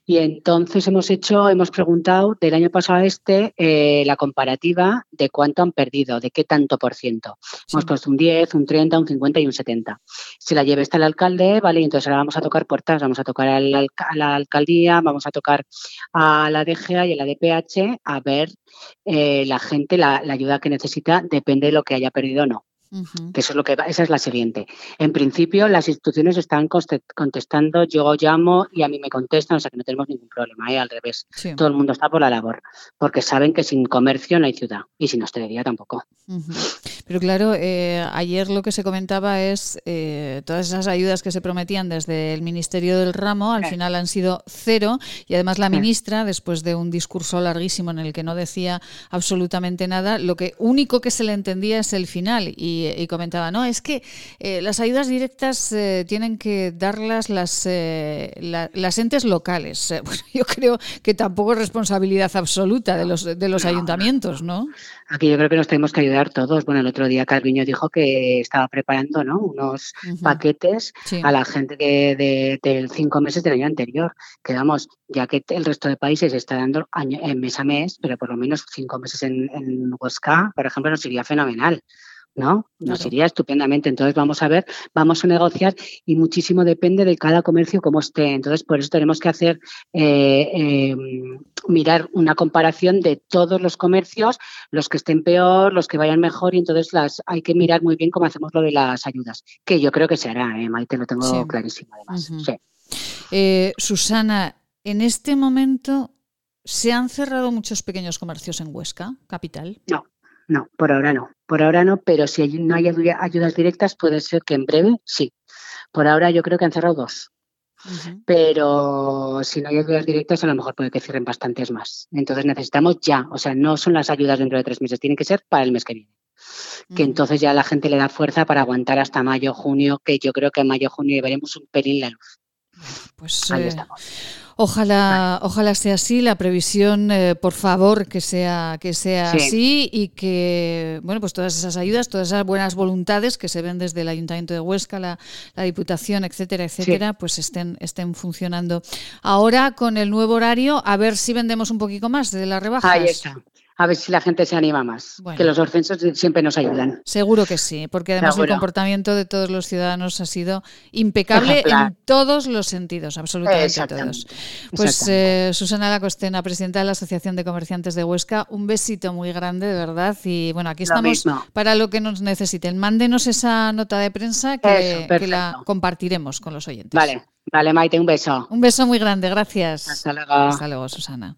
Y entonces hemos hecho, hemos preguntado del año pasado a este eh, la comparativa de cuánto han perdido, de qué tanto por ciento. Hemos puesto un 10, un 30, un 50 y un 70. Si la lleve está el alcalde, vale, y entonces ahora vamos a tocar puertas, vamos a tocar a la, alcaldía, vamos a tocar a la DGA y a la DPH a ver eh, la gente, la, la ayuda que necesita, depende de lo que haya perdido o no que eso es lo que esa es la siguiente. En principio, las instituciones están contestando, yo llamo y a mí me contestan, o sea que no tenemos ningún problema, ¿eh? al revés. Todo el mundo está por la labor, porque saben que sin comercio no hay ciudad y sin hostelería tampoco. Pero claro, eh, ayer lo que se comentaba es eh, todas esas ayudas que se prometían desde el Ministerio del Ramo, al final han sido cero y además la ministra, después de un discurso larguísimo en el que no decía absolutamente nada, lo que único que se le entendía es el final y y, comentaba, no, es que eh, las ayudas directas eh, tienen que darlas las, eh, las entes locales. Bueno, yo creo que tampoco es responsabilidad absoluta de los, de los ayuntamientos, ¿no? Aquí yo creo que nos tenemos que ayudar todos. Bueno, el otro día Calviño dijo que estaba preparando ¿no? unos paquetes a la gente que de, de, cinco meses del año anterior. Que vamos, ya que el resto de países está dando año, mes a mes, pero por lo menos cinco meses en, en Huesca, por ejemplo, nos iría fenomenal. ¿No? Nos iría estupendamente. Entonces vamos a ver, vamos a negociar y muchísimo depende de cada comercio cómo esté. Entonces por eso tenemos que hacer, eh, em, mirar una comparación de todos los comercios, los que estén peor, los que vayan mejor y entonces las hay que mirar muy bien cómo hacemos lo de las ayudas, que yo creo que se hará, ¿eh, Maite, lo tengo clarísimo además. Eh, Susana, en este momento... ¿Se han cerrado muchos pequeños comercios en Huesca, capital? No, no, por ahora no. Por ahora no, pero si no hay ayudas directas, puede ser que en breve sí. Por ahora yo creo que han cerrado dos. Pero si no hay ayudas directas, a lo mejor puede que cierren bastantes más. Entonces necesitamos ya, o sea, no son las ayudas dentro de tres meses, tienen que ser para el mes que viene. Que entonces ya la gente le da fuerza para aguantar hasta mayo, junio, que yo creo que en mayo, junio veremos un pelín la luz. Pues ahí eh, estamos. Ojalá, ojalá sea así, la previsión, eh, por favor, que sea, que sea así y que, bueno, pues todas esas ayudas, todas esas buenas voluntades que se ven desde el Ayuntamiento de Huesca, la, Diputación, etcétera, etcétera, pues estén, estén funcionando. Ahora, con el nuevo horario, a ver si vendemos un poquito más de las rebajas. Ahí está a ver si la gente se anima más. Que los ascensos siempre nos ayudan. Seguro que sí, porque además el comportamiento de todos los ciudadanos ha sido impecable en todos los sentidos, absolutamente todos. Pues eh, Susana Lacostena, presidenta de la Asociación de Comerciantes de Huesca, un besito muy grande, de verdad. Y bueno, aquí estamos para lo que nos necesiten. Mándenos esa nota de prensa que, la compartiremos con los oyentes. Vale, vale, Maite, un beso. Un beso muy grande, gracias. Hasta luego. Hasta luego, Susana.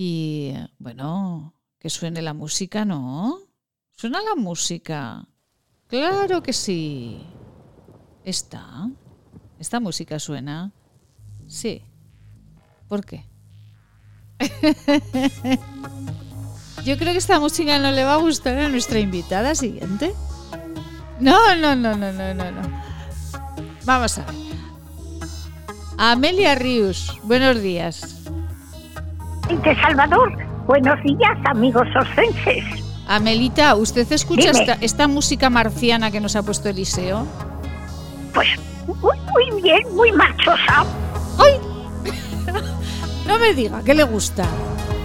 Y bueno, que suene la música, ¿no? Suena la música. Claro que sí. ¿Está? ¿Esta música suena? Sí. ¿Por qué? Yo creo que esta música no le va a gustar a nuestra invitada siguiente. No, no, no, no, no, no, no. Vamos a ver. Amelia Rius, buenos días de Salvador. Buenos días, amigos oscenses. Amelita, ¿usted escucha esta, música marciana que nos ha puesto Eliseo? Pues muy, bien, muy marchosa. ¡Ay! no me diga, ¿qué le gusta?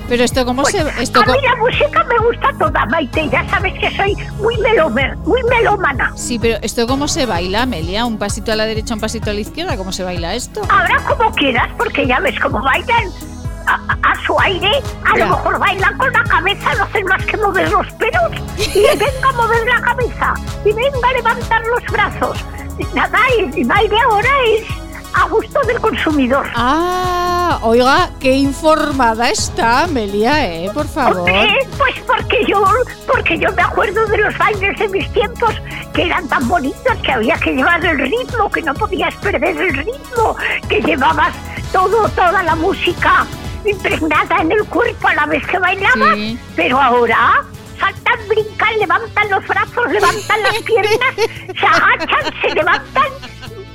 Pero esto cómo pues, se... Esto a mí la música me gusta toda, Maite. Ya sabes que soy muy, melomer, muy melómana. Sí, pero ¿esto cómo se baila, Amelia? ¿Un pasito a la derecha, un pasito a la izquierda? ¿Cómo se baila esto? Ahora como quieras, porque ya ves cómo bailan a, su aire, a lo mejor bailan con la cabeza, no hacen más que mover los pelos y venga a mover la cabeza y venga a levantar los brazos. Nada, el baile ahora es a gusto del consumidor. Ah, oiga, qué informada está Amelia, ¿eh? Por favor. Pues porque yo, porque yo me acuerdo de los bailes de mis tiempos que eran tan bonitos que había que llevar el ritmo, que no podías perder el ritmo, que llevabas todo, toda la música impregnada en el cuerpo a la vez que bailaba, pero ahora saltan, brincan, levantan los brazos, levantan las piernas, se agachan, se levantan,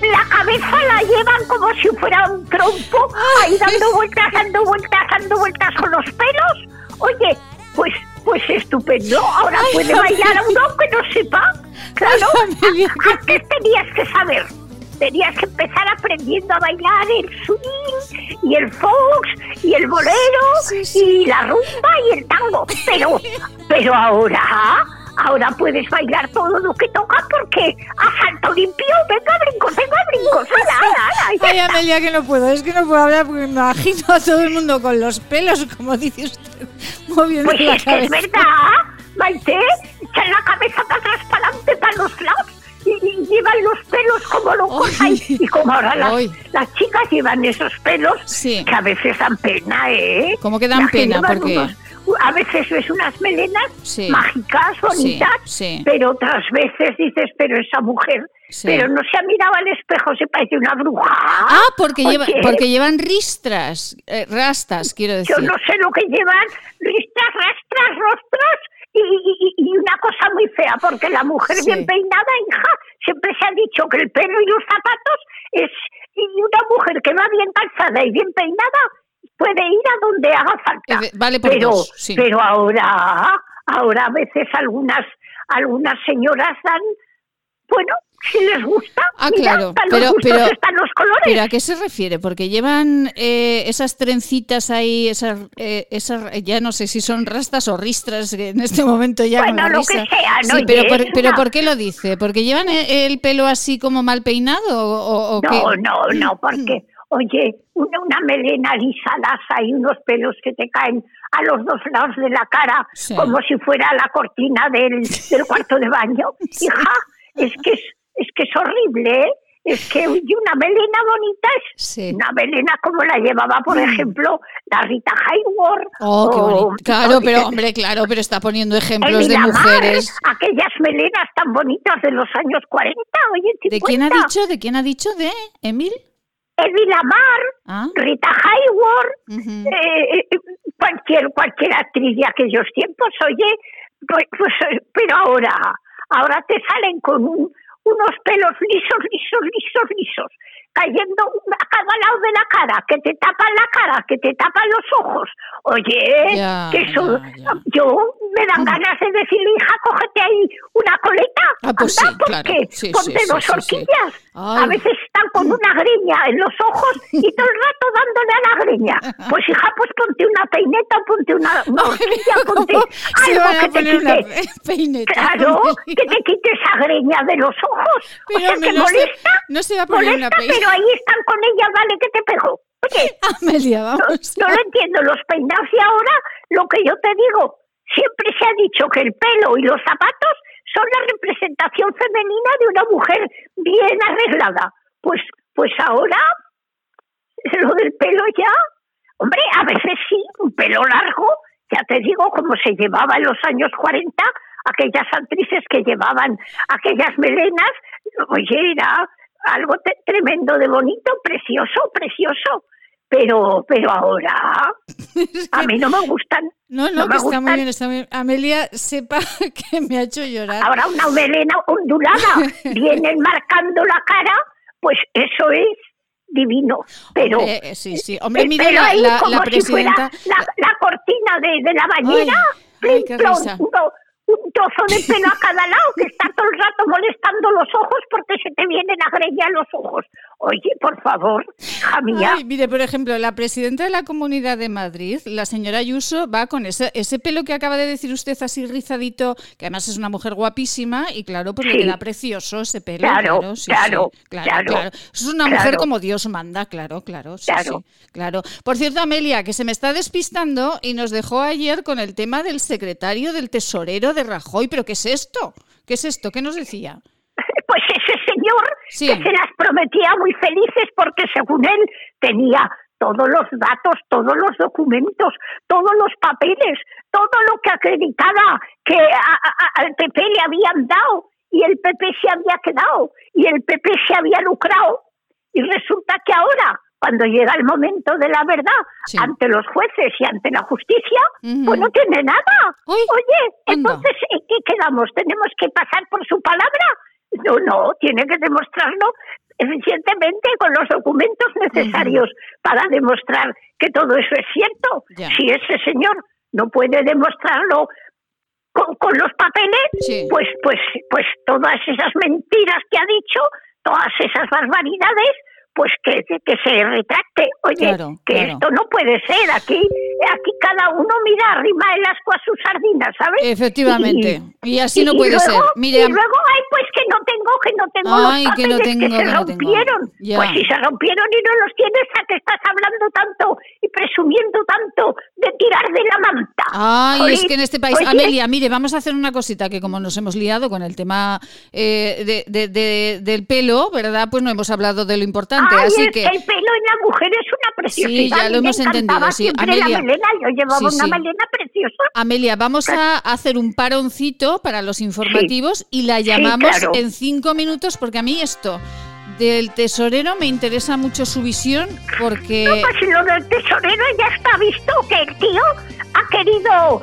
la cabeza la llevan como si fuera un trompo, ahí dando vueltas, dando vueltas, dando vueltas con los pelos. Oye, pues, pues estupendo, ahora puede bailar a uno que no sepa. Claro, antes tenías que saber tenías que empezar aprendiendo a bailar el swing y el fox y el bolero y la rumba y el tango. Pero, pero ahora Ahora puedes bailar todo lo que toca porque a salto limpio, venga brincos, venga brincos, ala, ala, Ay, Amelia, que no puedo, es que no puedo hablar porque me imagino a todo el mundo con los pelos, como dice usted, moviendo Pues la es que es verdad, Maite, echan la cabeza para atrás, para adelante, para los lados y, llevan los pelos como locos ahí. Y como ahora las, Ay. las chicas llevan esos pelos Sí. que a veces dan pena, ¿eh? ¿Cómo que dan Las pena? llevan ¿Por qué? unos- a veces ves unas melenas Sí. mágicas, bonitas, sí. pero otras veces dices, pero esa mujer, Sí. pero no se ha mirado al espejo, se parece una bruja. Ah, porque, lleva, porque llevan ristras, eh, rastas, quiero decir. Yo no sé lo que llevan, listas, rastras, rostros y, y- y una cosa muy fea, porque la mujer Sí. bien peinada, hija, siempre se ha dicho que el pelo y los zapatos es... Y una mujer que va bien calzada y bien peinada puede ir a donde haga falta. Vale por pero, dos, sí. pero ahora, ahora a veces algunas, algunas señoras dan, bueno, si les gusta, Ah, mira, claro, para pero, los gustos pero, están los colores. pero ¿a qué se refiere? Porque llevan eh, esas trencitas ahí, esas, eh, esas, ya no sé si son rastas o ristras, que en este momento ya Bueno, lo que sea, ¿no? Sí, pero, por, pero ¿por qué lo dice? ¿Porque llevan el pelo así como mal peinado o, o No, qué? no, no, porque, oye, una, una melena lisa, lasa y unos pelos que te caen a los dos lados de la cara, Sí. como si fuera la cortina del, del cuarto de baño. Hija, es que es, es que es horrible, ¿eh? Es que una melena bonita es Sí. una melena como la llevaba, por ejemplo, la Rita Hayworth. Oh, qué o- bonito. Claro, pero hombre, claro, pero está poniendo ejemplos de mujeres. aquellas melenas tan bonitas de los años 40, oye, ¿De quién ha 50. dicho? ¿De quién ha dicho? ¿De Emil? Emily Lamar, Ah, Rita Hayworth, ujú. eh, eh, cualquier cualquier actriz de aquellos tiempos, oye, pues, pues, eh, pero ahora, ahora te salen con un- unos pelos lisos, lisos, lisos, lisos, cayendo a cada lado de la cara, que te tapan la cara, que te tapan los ojos. Oye, Ya, que eso, ya, ya. yo me dan ganas de decirle, hija, cógete ahí una coleta, Ah, pues anda, sí, claro. Sí, ponte sí, dos horquillas. A veces están con una greña en los ojos y todo el rato dándole a la greña. Pues hija, pues ponte una peineta, ponte una, una horquilla, ponte ¿Cómo se algo que te una quite. pe- peineta? Claro, que te quite esa greña de los ojos. Pero o sea, que no se- molesta, no se va a poner una molesta, peineta. Pero ahí están con ella, vale, que te pegó. Oye, Amelia, no, vamos. no lo entiendo, los peinados y ahora lo que yo te digo, siempre se ha dicho que el pelo y los zapatos son la representación femenina de una mujer bien arreglada. Pues, pues ahora, lo del pelo ya, hombre, a veces sí, un pelo largo, ya te digo, como se llevaba en los años 40, aquellas actrices que llevaban aquellas melenas, oye, era algo te- tremendo de bonito, precioso, precioso. Pero, pero ahora a mí no me gustan. No, no, me que está muy bien, está muy bien. Amelia, sepa que me ha hecho llorar. Ahora una melena ondulada viene marcando la cara, pues eso es divino. Pero Hombre, eh, sí, sí. Hombre, el mire pelo la, ahí la- como la si fuera la, la cortina de, de la bañera, Ay, ay, qué risa. Un trozo de pelo a cada lado que está todo el rato molestando los ojos porque se te vienen a greñar los ojos. Oye, por favor, hija mía. Ay, mire, por ejemplo, la presidenta de la Comunidad de Madrid, la señora Ayuso, va con ese, ese pelo que acaba de decir usted así rizadito, que además es una mujer guapísima y claro, pues le queda precioso ese pelo. Claro, Claro, sí, claro, sí, claro, claro, claro. Es una mujer como Dios manda, claro, claro, Claro. claro. Por cierto, Amelia, que se me está despistando y nos dejó ayer con el tema del secretario del tesorero de Rajoy, pero ¿qué es esto? ¿Qué es esto? ¿Qué nos decía? Pues ese señor Sí. que se las prometía muy felices porque según él tenía todos los datos, todos los documentos, todos los papeles, todo lo que acreditaba que a- a- al PP le habían dado y el PP se había quedado y el PP se había lucrado. Y resulta que ahora, cuando llega el momento de la verdad, Sí. ante los jueces y ante la justicia, pues no tiene nada. Uy, Oye, anda. entonces, ¿en qué quedamos? ¿Tenemos que pasar por su palabra? No, no, tiene que demostrarlo eficientemente con los documentos necesarios para demostrar que todo eso es cierto. Si ese señor no puede demostrarlo con, con los papeles, Sí. pues, pues, pues todas esas mentiras que ha dicho, todas esas barbaridades, pues que, que se retracte. Oye, que esto no puede ser. Aquí aquí cada uno mira arriba el asco a sus sardinas, ¿sabes? Efectivamente. Y, así no puede ser. Mire, y luego, ay, pues que no tengo, que no tengo ay, los que, no tengo, que se rompieron. Pues si se rompieron y no los tienes, ¿a qué estás hablando tanto y presumiendo tanto de tirar de la manta? Ay, es que en este país... Amelia, mire, vamos a hacer una cosita que como nos hemos liado con el tema eh, de, del pelo, ¿verdad? Pues no hemos hablado de lo importante, así que... el pelo en la mujer es una preciosidad. Sí, ya lo hemos entendido, sí. Amelia, yo llevaba una melena preciosa. Amelia, vamos a hacer un paroncito para los informativos y la llamamos en cinco minutos porque a mí esto del tesorero me interesa mucho su visión porque... No, pues lo del tesorero ya está visto que el tío ha querido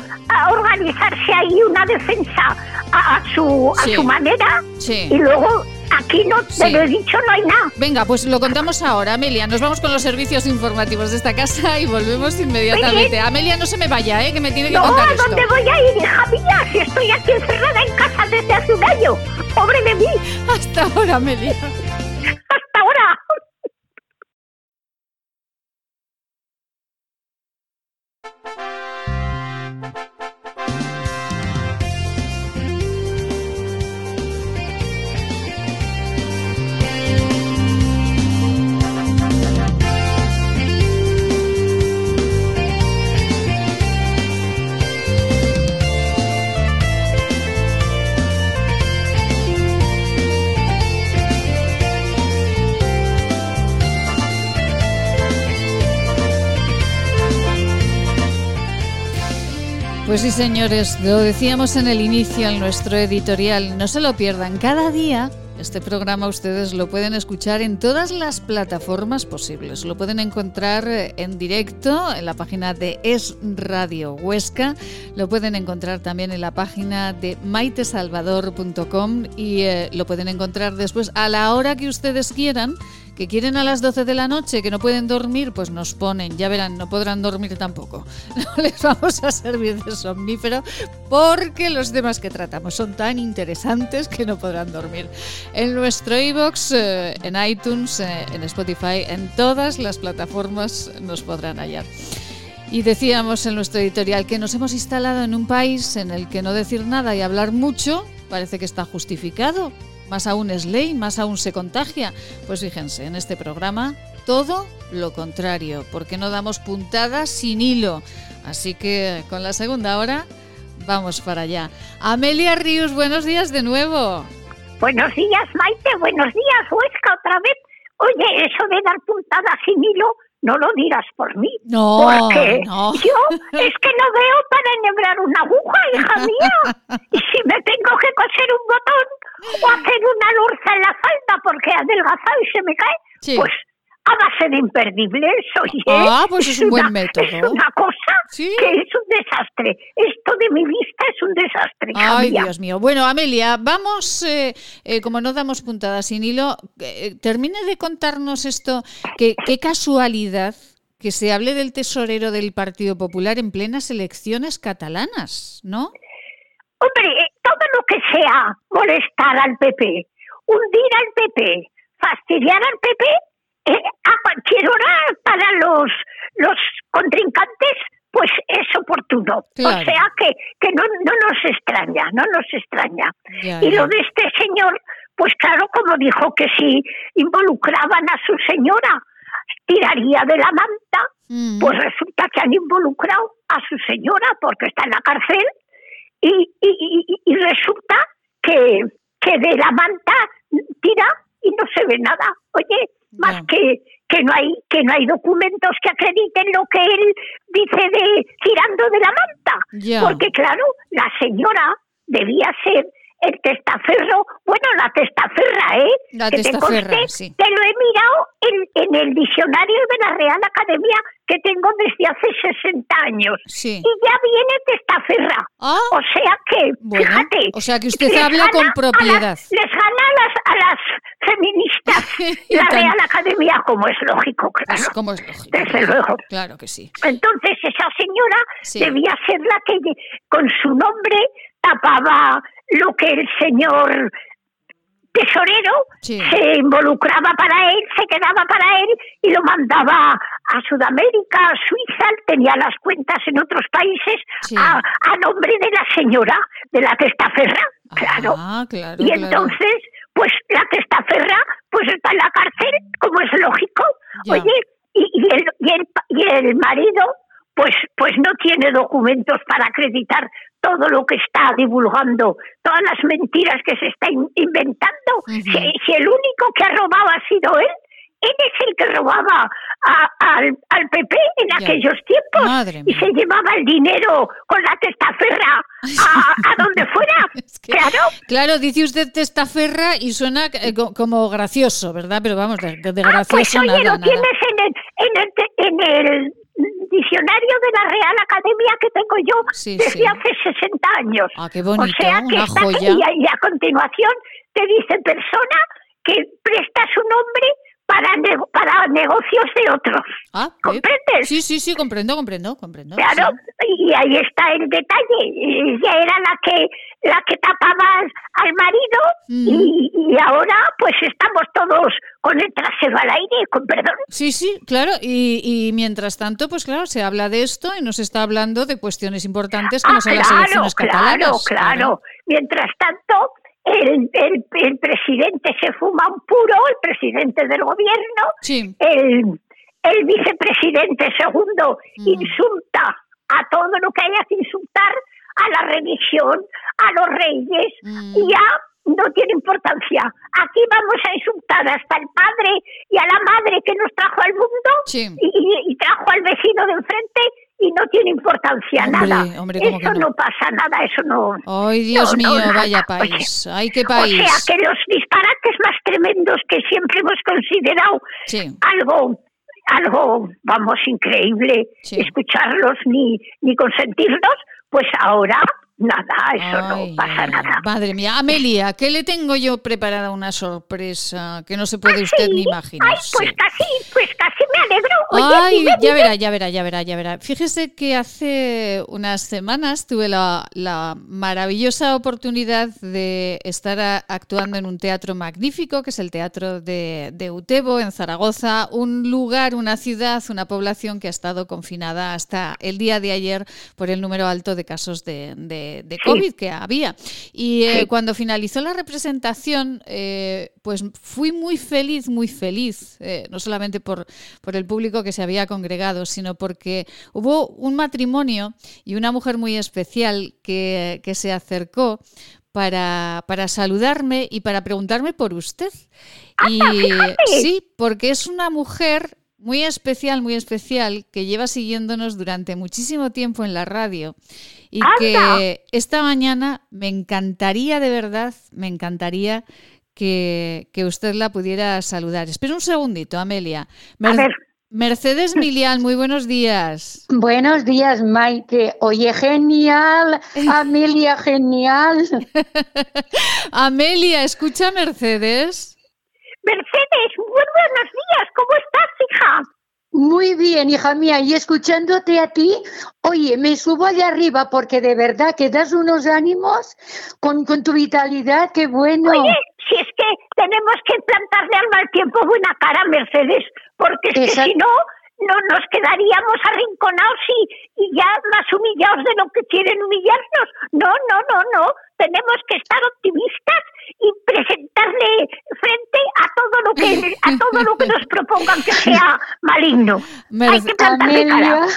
organizarse ahí una defensa a, su, a su manera y luego Aquí no, te lo he dicho, no hay nada. Venga, pues lo contamos ahora, Amelia. Nos vamos con los servicios informativos de esta casa y volvemos inmediatamente. Amelia, no se me vaya, ¿eh? que me tiene que contar esto. ¿a dónde voy a ir, hija mía? Si estoy aquí encerrada en casa desde hace un año. Pobre de mí. Hasta ahora, Amelia. Hasta ahora. Pues sí, señores, lo decíamos en el inicio en nuestro editorial, no se lo pierdan, cada día este programa ustedes lo pueden escuchar en todas las plataformas posibles. Lo pueden encontrar en directo en la página de Es Radio Huesca. Lo pueden encontrar también en la página de maitesalvador.com y eh, lo pueden encontrar después a la hora que ustedes quieran que quieren a las 12 de la noche, que no pueden dormir, pues nos ponen, ya verán, no podrán dormir tampoco. No les vamos a servir de somnífero porque los temas que tratamos son tan interesantes que no podrán dormir. En nuestro iBox, eh, en iTunes, eh, en Spotify, en todas las plataformas nos podrán hallar. Y decíamos en nuestro editorial que nos hemos instalado en un país en el que no decir nada y hablar mucho parece que está justificado más aún es ley, más aún se contagia. Pues fíjense, en este programa todo lo contrario, porque no damos puntadas sin hilo. Así que con la segunda hora vamos para allá. Amelia Ríos, buenos días de nuevo. Buenos días, Maite, buenos días, Huesca, otra vez. Oye, eso de dar puntadas sin hilo, no lo dirás por mí. No, porque no. yo es que no veo para enhebrar una aguja, hija mía. Y si me tengo que coser un botón, o hacer una lurza en la falda porque ha adelgazado y se me cae, pues a base de imperdibles, oye. Ah, pues es, un buen método. Es una cosa que es un desastre. Esto de mi vista es un desastre. Ay, Dios mío. Bueno, Amelia, vamos, eh, eh, como no damos puntadas sin hilo, eh, termine de contarnos esto. Que, qué casualidad que se hable del tesorero del Partido Popular en plenas elecciones catalanas, ¿no? Hombre, todo lo que sea molestar al PP, hundir al PP, fastidiar al PP, eh, a cualquier hora para los, los contrincantes, pues es oportuno. O sea que, que no, no nos extraña, no nos extraña. y lo de este señor, pues claro, como dijo que si involucraban a su señora, tiraría de la manta, mm. pues resulta que han involucrado a su señora porque está en la cárcel y, y, y resulta que, que de la manta tira y no se ve nada. Oye, más que que no hay que no hay documentos que acrediten lo que él dice de tirando de la manta, porque claro, la señora debía ser el testaferro, la testaferra, ¿eh? La testaferra, te, sí. te lo he mirado en, en, el diccionario de la Real Academia que tengo desde hace 60 años. Sí. Y ya viene testaferra. Ah. O sea que, fíjate. O sea que usted habla con propiedad. les gana a las, a las feministas la Real Academia, como es lógico, claro. Es como es lógico. Desde luego. Claro que sí. Entonces esa señora debía ser la que con su nombre tapaba lo que el señor tesorero Sí. se involucraba para él, se quedaba para él y lo mandaba a Sudamérica, a Suiza, tenía las cuentas en otros países Sí. a, a nombre de la señora de la testaferra, claro. Ah, claro, Y claro. entonces, pues la testaferra pues está en la cárcel, como es lógico. Ya. Oye, y, y el, y, el, y el marido pues pues no tiene documentos para acreditar todo lo que está divulgando, todas las mentiras que se está in- inventando. Si, si el único que ha robado ha sido él, él es el que robaba a- al, al PP en Ya. aquellos tiempos Madre y mía. se llevaba el dinero con la testaferra a, a donde fuera. Es que- Claro, Claro, dice usted testaferra y suena eh, co- como gracioso, ¿verdad? Pero vamos, de, de Ah, gracioso pues oye, nada, lo nada. tienes en el, en, el, en el diccionario de la Real Academia que tengo yo Sí, desde sí. hace 60 años. Ah, qué bonito, o sea que una joya. y a continuación te dice persona que presta su nombre para, nego- para negocios de otros. Ah, ¿Comprendes? Sí, sí, sí, comprendo, comprendo, comprendo. Claro, sí. y ahí está el detalle. Ella era la que la que tapaba al marido y, y ahora pues estamos todos con el trasero al aire, con perdón. Sí, sí, claro. Y, y mientras tanto, pues claro, se habla de esto y nos está hablando de cuestiones importantes como Ah, son las claro, elecciones claro, catalanas. claro. Mientras tanto, el, el, el presidente se fuma un puro, el presidente del gobierno, Sí. el, el vicepresidente segundo Mm. insulta a todo lo que haya que insultar, a la religión, a los reyes, Mm. y ya no tiene importancia. Aquí vamos a insultar hasta el padre y a la madre que nos trajo al mundo Sí. y, y- y trajo al vecino de enfrente y no tiene importancia Hombre, nada. hombre, ¿cómo eso no? no? pasa nada, eso no. Ay, Dios No, mío, vaya país. Ay, qué O país. sea que los disparates más tremendos que siempre hemos considerado Sí. algo, algo, vamos, increíble, Sí. escucharlos ni, ni consentirlos, pues ahora nada, eso Ay, no pasa nada. Madre mía, Amelia, que le tengo yo preparada una sorpresa que no se puede usted ni imaginar. Ay, pues sí. casi, pues casi me alegro. Oye, Ay, ya verá, ya verá, ya verá, ya verá. Fíjese que hace unas semanas tuve la, la maravillosa oportunidad de estar a- actuando en un teatro magnífico, que es el Teatro de, de Utebo, en Zaragoza, un lugar, una ciudad, una población que ha estado confinada hasta el día de ayer por el número alto de casos de, de- de COVID que había. Y eh, cuando finalizó la representación, eh, pues fui muy feliz, muy feliz, eh, no solamente por, por el público que se había congregado, sino porque hubo un matrimonio y una mujer muy especial que, que se acercó para, para saludarme y para preguntarme por usted. Y sí, porque es una mujer muy especial, muy especial, que lleva siguiéndonos durante muchísimo tiempo en la radio y que esta mañana me encantaría, de verdad, me encantaría que, que usted la pudiera saludar. Espera un segundito, Amelia. Mer- ver. Mercedes Milian, muy buenos días. Buenos días, Maite. Oye, genial. Amelia, genial. Amelia, escucha Mercedes. Mercedes, muy buenos días, ¿cómo estás, hija? Muy bien, hija mía. Y escuchándote a ti, oye, me subo allá arriba porque de verdad que das unos ánimos con, con tu vitalidad. Qué bueno. Oye, si es que tenemos que plantarle al mal tiempo buena cara, Mercedes, porque es que si no, no nos quedaríamos arrinconados y, y ya más humillados de lo que quieren humillarnos. No, no, no, no. Tenemos que estar optimistas y presentarle frente a todo lo que a todo lo que nos propongan que sea maligno. Hay que plantarle cara.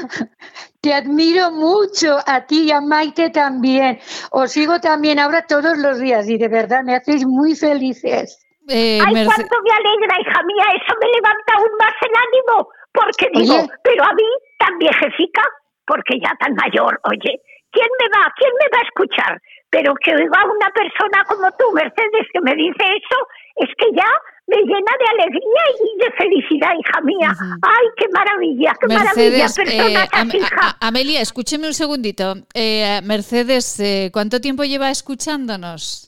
Te admiro mucho a ti y a Maite también. Os sigo también ahora todos los días y de verdad me hacéis muy felices. Eh, Ay, Merce- cuánto me alegra, hija mía, eso me levanta aún más el ánimo, porque digo, Oye. pero a mí, tan viejecica, porque ya tan mayor, oye, ¿quién me va, quién me va a escuchar? Pero que oiga a una persona como tú, Mercedes, que me dice eso, es que ya me llena de alegría y de felicidad, hija mía. Ay, qué maravilla, qué maravilla, Mercedes, personas eh, Am- hija. Amelia, escúcheme un segundito. Eh, Mercedes, eh, ¿cuánto tiempo lleva escuchándonos?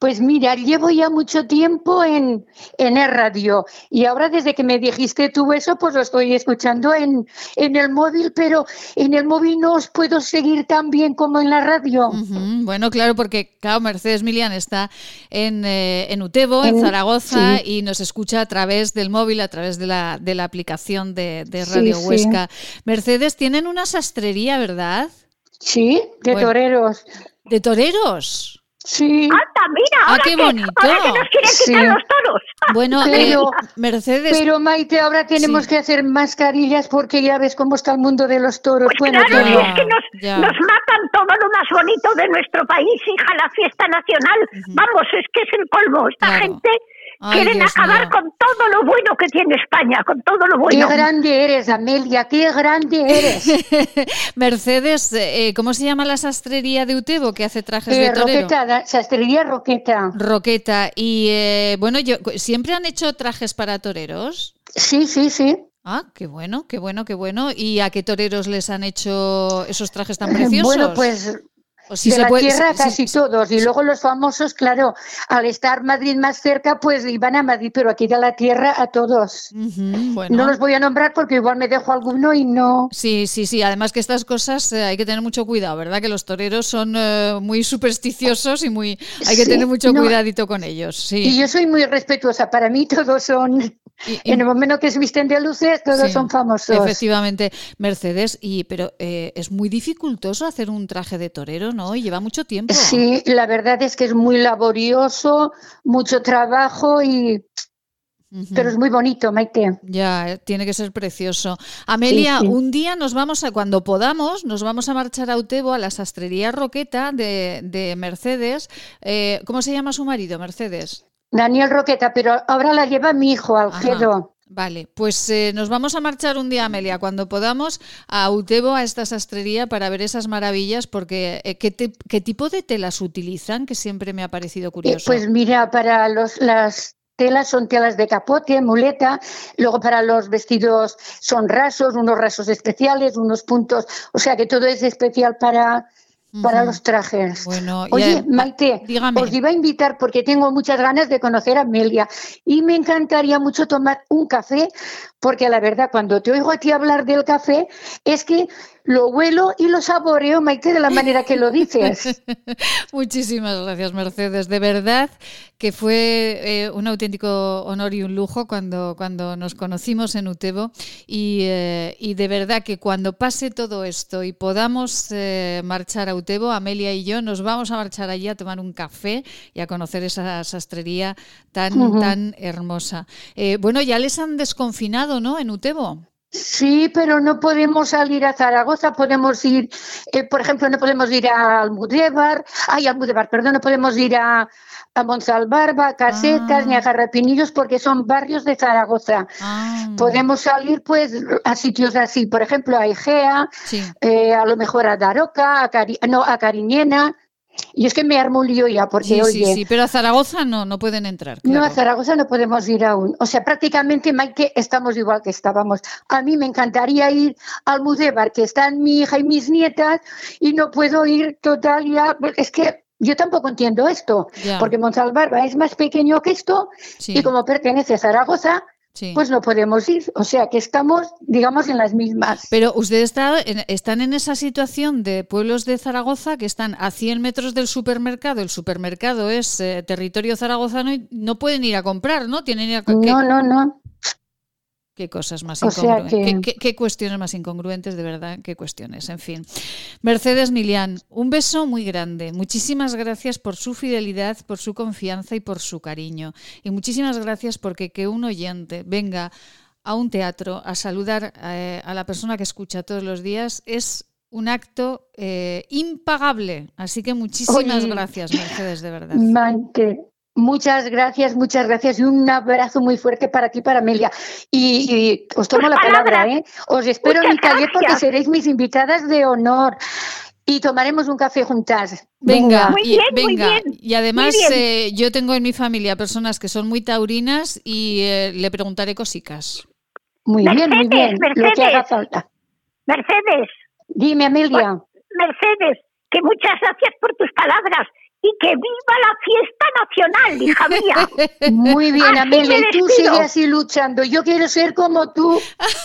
Pues mira, llevo ya mucho tiempo en, en el radio y ahora desde que me dijiste tú eso, pues lo estoy escuchando en, en el móvil, pero en el móvil no os puedo seguir tan bien como en la radio. Bueno, claro, porque claro, Mercedes Milian está en, eh, en Utebo, en, En- Zaragoza, sí. y nos escucha a través del móvil, a través de la, de la aplicación de, de Radio sí. Huesca. Mercedes, tienen una sastrería, ¿verdad? Sí, de Bueno. toreros. ¿De toreros? Sí. Anda, mira, Ah, ahora, qué que, bonito. ahora que nos quieren quitar los toros. Bueno, Pero- eh, Mercedes, Pero Maite, ahora tenemos Sí. que hacer mascarillas porque ya ves cómo está el mundo de los toros. Pues bueno, claro, pero- es que nos, ya. nos matan todo lo más bonito de nuestro país, hija, la fiesta nacional. Vamos, es que es el colmo. Esta Claro. gente Ay, quieren Dios acabar mío. con todo lo bueno que tiene España, con todo lo Qué bueno. grande eres, Amelia, qué grande eres. Mercedes, eh, ¿cómo se llama la sastrería de Utebo que hace trajes de Eh, torero? Roqueta, la sastrería Roqueta. Roqueta. Y eh, bueno, yo, ¿siempre han hecho trajes para toreros? Sí, sí, sí. Ah, qué bueno, qué bueno, qué bueno. ¿Y a qué toreros les han hecho esos trajes tan preciosos? Bueno, pues si de se la puede- tierra si- si- casi todos. Y luego los famosos, claro, al estar Madrid más cerca, pues iban a Madrid, pero aquí de la tierra a todos. Bueno. No los voy a nombrar porque igual me dejo alguno y no. Sí, sí, sí. Además que estas cosas eh, hay que tener mucho cuidado, ¿verdad? Que los toreros son eh, muy supersticiosos y muy hay que Sí, tener mucho no. cuidadito con ellos. Sí. Y yo soy muy respetuosa. Para mí todos son, Y- en el momento que se visten de luces, todos Sí, son famosos. Efectivamente, Mercedes, y pero eh, es muy dificultoso hacer un traje de torero, ¿no? Y lleva mucho tiempo. Sí, la verdad es que es muy laborioso, mucho trabajo y pero es muy bonito, Maite. Ya, eh, tiene que ser precioso. Amelia, Sí, sí. un día nos vamos a, cuando podamos, nos vamos a marchar a Utebo, a la sastrería Roqueta de, de Mercedes. Eh, ¿Cómo se llama su marido, Mercedes? Daniel Roqueta, pero ahora la lleva mi hijo, Alfredo. Vale, pues eh, nos vamos a marchar un día, Amelia, cuando podamos, a Utebo, a esta sastrería, para ver esas maravillas, porque eh, ¿qué, te- ¿qué tipo de telas utilizan? Que siempre me ha parecido Eh, curioso. Pues mira, para los, las telas son telas de capote, muleta, luego para los vestidos son rasos, unos rasos especiales, unos puntos, o sea que todo es especial para, para los trajes. Bueno, Oye, Maite, dígame. os iba a invitar porque tengo muchas ganas de conocer a Amelia y me encantaría mucho tomar un café, porque la verdad, cuando te oigo a ti hablar del café, es que lo huelo y lo saboreo, Maite, de la manera que lo dices. Muchísimas gracias, Mercedes. De verdad que fue eh, un auténtico honor y un lujo cuando, cuando nos conocimos en Utebo. Y, eh, y de verdad que cuando pase todo esto y podamos eh, marchar a Utebo, Amelia y yo nos vamos a marchar allí a tomar un café y a conocer esa sastrería tan, tan hermosa. Bueno, ya les han desconfinado, ¿no? En Utebo. Sí, pero no podemos salir a Zaragoza, podemos ir, eh, por ejemplo, no podemos ir a Almudévar, ay, Almudévar, perdón, no podemos ir a, a Monsalvarba, a Casetas, Ah. ni a Garrapinillos, porque son barrios de Zaragoza. Ah, Podemos salir, pues, a sitios así, por ejemplo, a Igea, sí. eh, a lo mejor a Daroca, a, Cari- no, a Cariñena. Y es que me armo un lío ya, porque, Sí, oye, sí, sí, pero a Zaragoza no, no pueden entrar. no, claro. a Zaragoza no podemos ir aún. O sea, prácticamente, Maite, estamos igual que estábamos. A mí me encantaría ir al Mudévar, que están mi hija y mis nietas, y no puedo ir total ya. Es que yo tampoco entiendo esto, Ya. porque Monsalvarba es más pequeño que esto, Sí, y como pertenece a Zaragoza, sí. pues no podemos ir. O sea, que estamos, digamos, en las mismas. Pero ustedes está están en esa situación de pueblos de Zaragoza que están a 100 metros del supermercado. El supermercado es eh, territorio zaragozano y no pueden ir a comprar, ¿no? Tienen que ir a- ¿qué, No, no, no. Qué cosas más incongruentes? que- ¿Qué, qué- qué cuestiones más incongruentes, de verdad? ¿Qué cuestiones? En fin. Mercedes Milian, un beso muy grande. Muchísimas gracias por su fidelidad, por su confianza y por su cariño. Y muchísimas gracias porque que un oyente venga a un teatro a saludar eh, a la persona que escucha todos los días es un acto eh, impagable. Así que muchísimas Oye. gracias, Mercedes, de verdad. Maite, muchas gracias, muchas gracias y un abrazo muy fuerte para ti, para Amelia. Y, y os tomo Pues la palabra. ¿eh? Os espero en taller porque seréis mis invitadas de honor y tomaremos un café juntas. Venga, Muy y, bien, muy venga. bien, y además muy bien. eh, yo tengo en mi familia personas que son muy taurinas y eh, le preguntaré cositas. Muy bien, muy bien, Mercedes, lo que haga Mercedes. falta. Mercedes, Dime, Amelia. Mercedes, que muchas gracias por tus palabras y que viva la fiesta nacional, hija mía. Muy bien, Amelia, y tú sigues así luchando. Yo quiero ser como tú.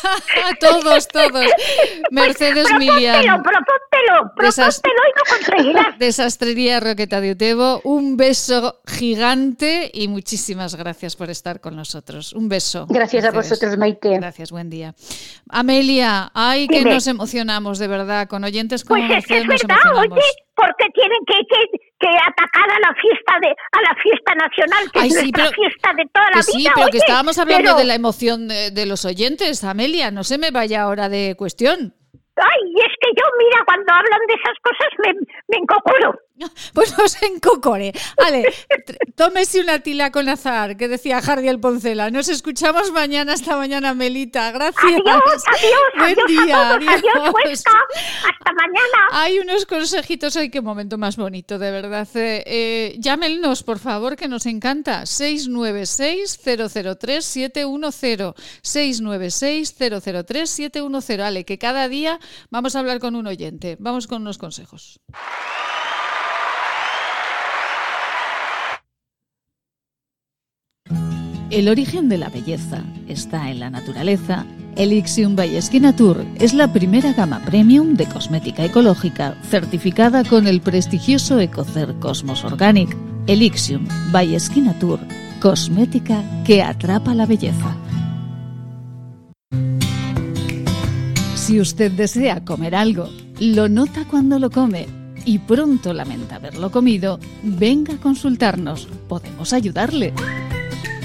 todos, todos. Mercedes Milian. Propóntelo, propóntelo, y no conseguirás. Desastrería Roqueta de Utebo, un beso gigante y muchísimas gracias por estar con nosotros. Un beso. Gracias a vosotros, Maite. Gracias, buen día. Amelia, ay que nos emocionamos de verdad, con oyentes como pues es, verdad, oye, porque tienen que, que, atacar a la fiesta de a la fiesta nacional que es nuestra fiesta de toda la vida. Sí, pero que estábamos hablando de la emoción de, de, los oyentes, Amelia, no se me vaya ahora de cuestión. Ay, es que yo, mira, cuando hablan de esas cosas me, me encocoro. Pues no se encocore. Vale, tómese una tila con azar, que decía Jardiel Poncela. Nos escuchamos mañana, hasta mañana, Melita. Gracias. Adiós, adiós, Buen adiós día, a todos, adiós, Huesca. Hasta mañana. Hay unos consejitos, ay, qué momento más bonito, de verdad. Eh, eh, llámenos, por favor, que nos encanta. 696-003-710. 696-003-710. Ale, que cada día vamos a hablar con un oyente. Vamos con unos consejos. El origen de la belleza está en la naturaleza. Elixium by Tour es la primera gama premium de cosmética ecológica certificada con el prestigioso Ecocer Cosmos Organic. Elixium by Tour, cosmética que atrapa la belleza. Si usted desea comer algo, lo nota cuando lo come y pronto lamenta haberlo comido, venga a consultarnos. Podemos ayudarle.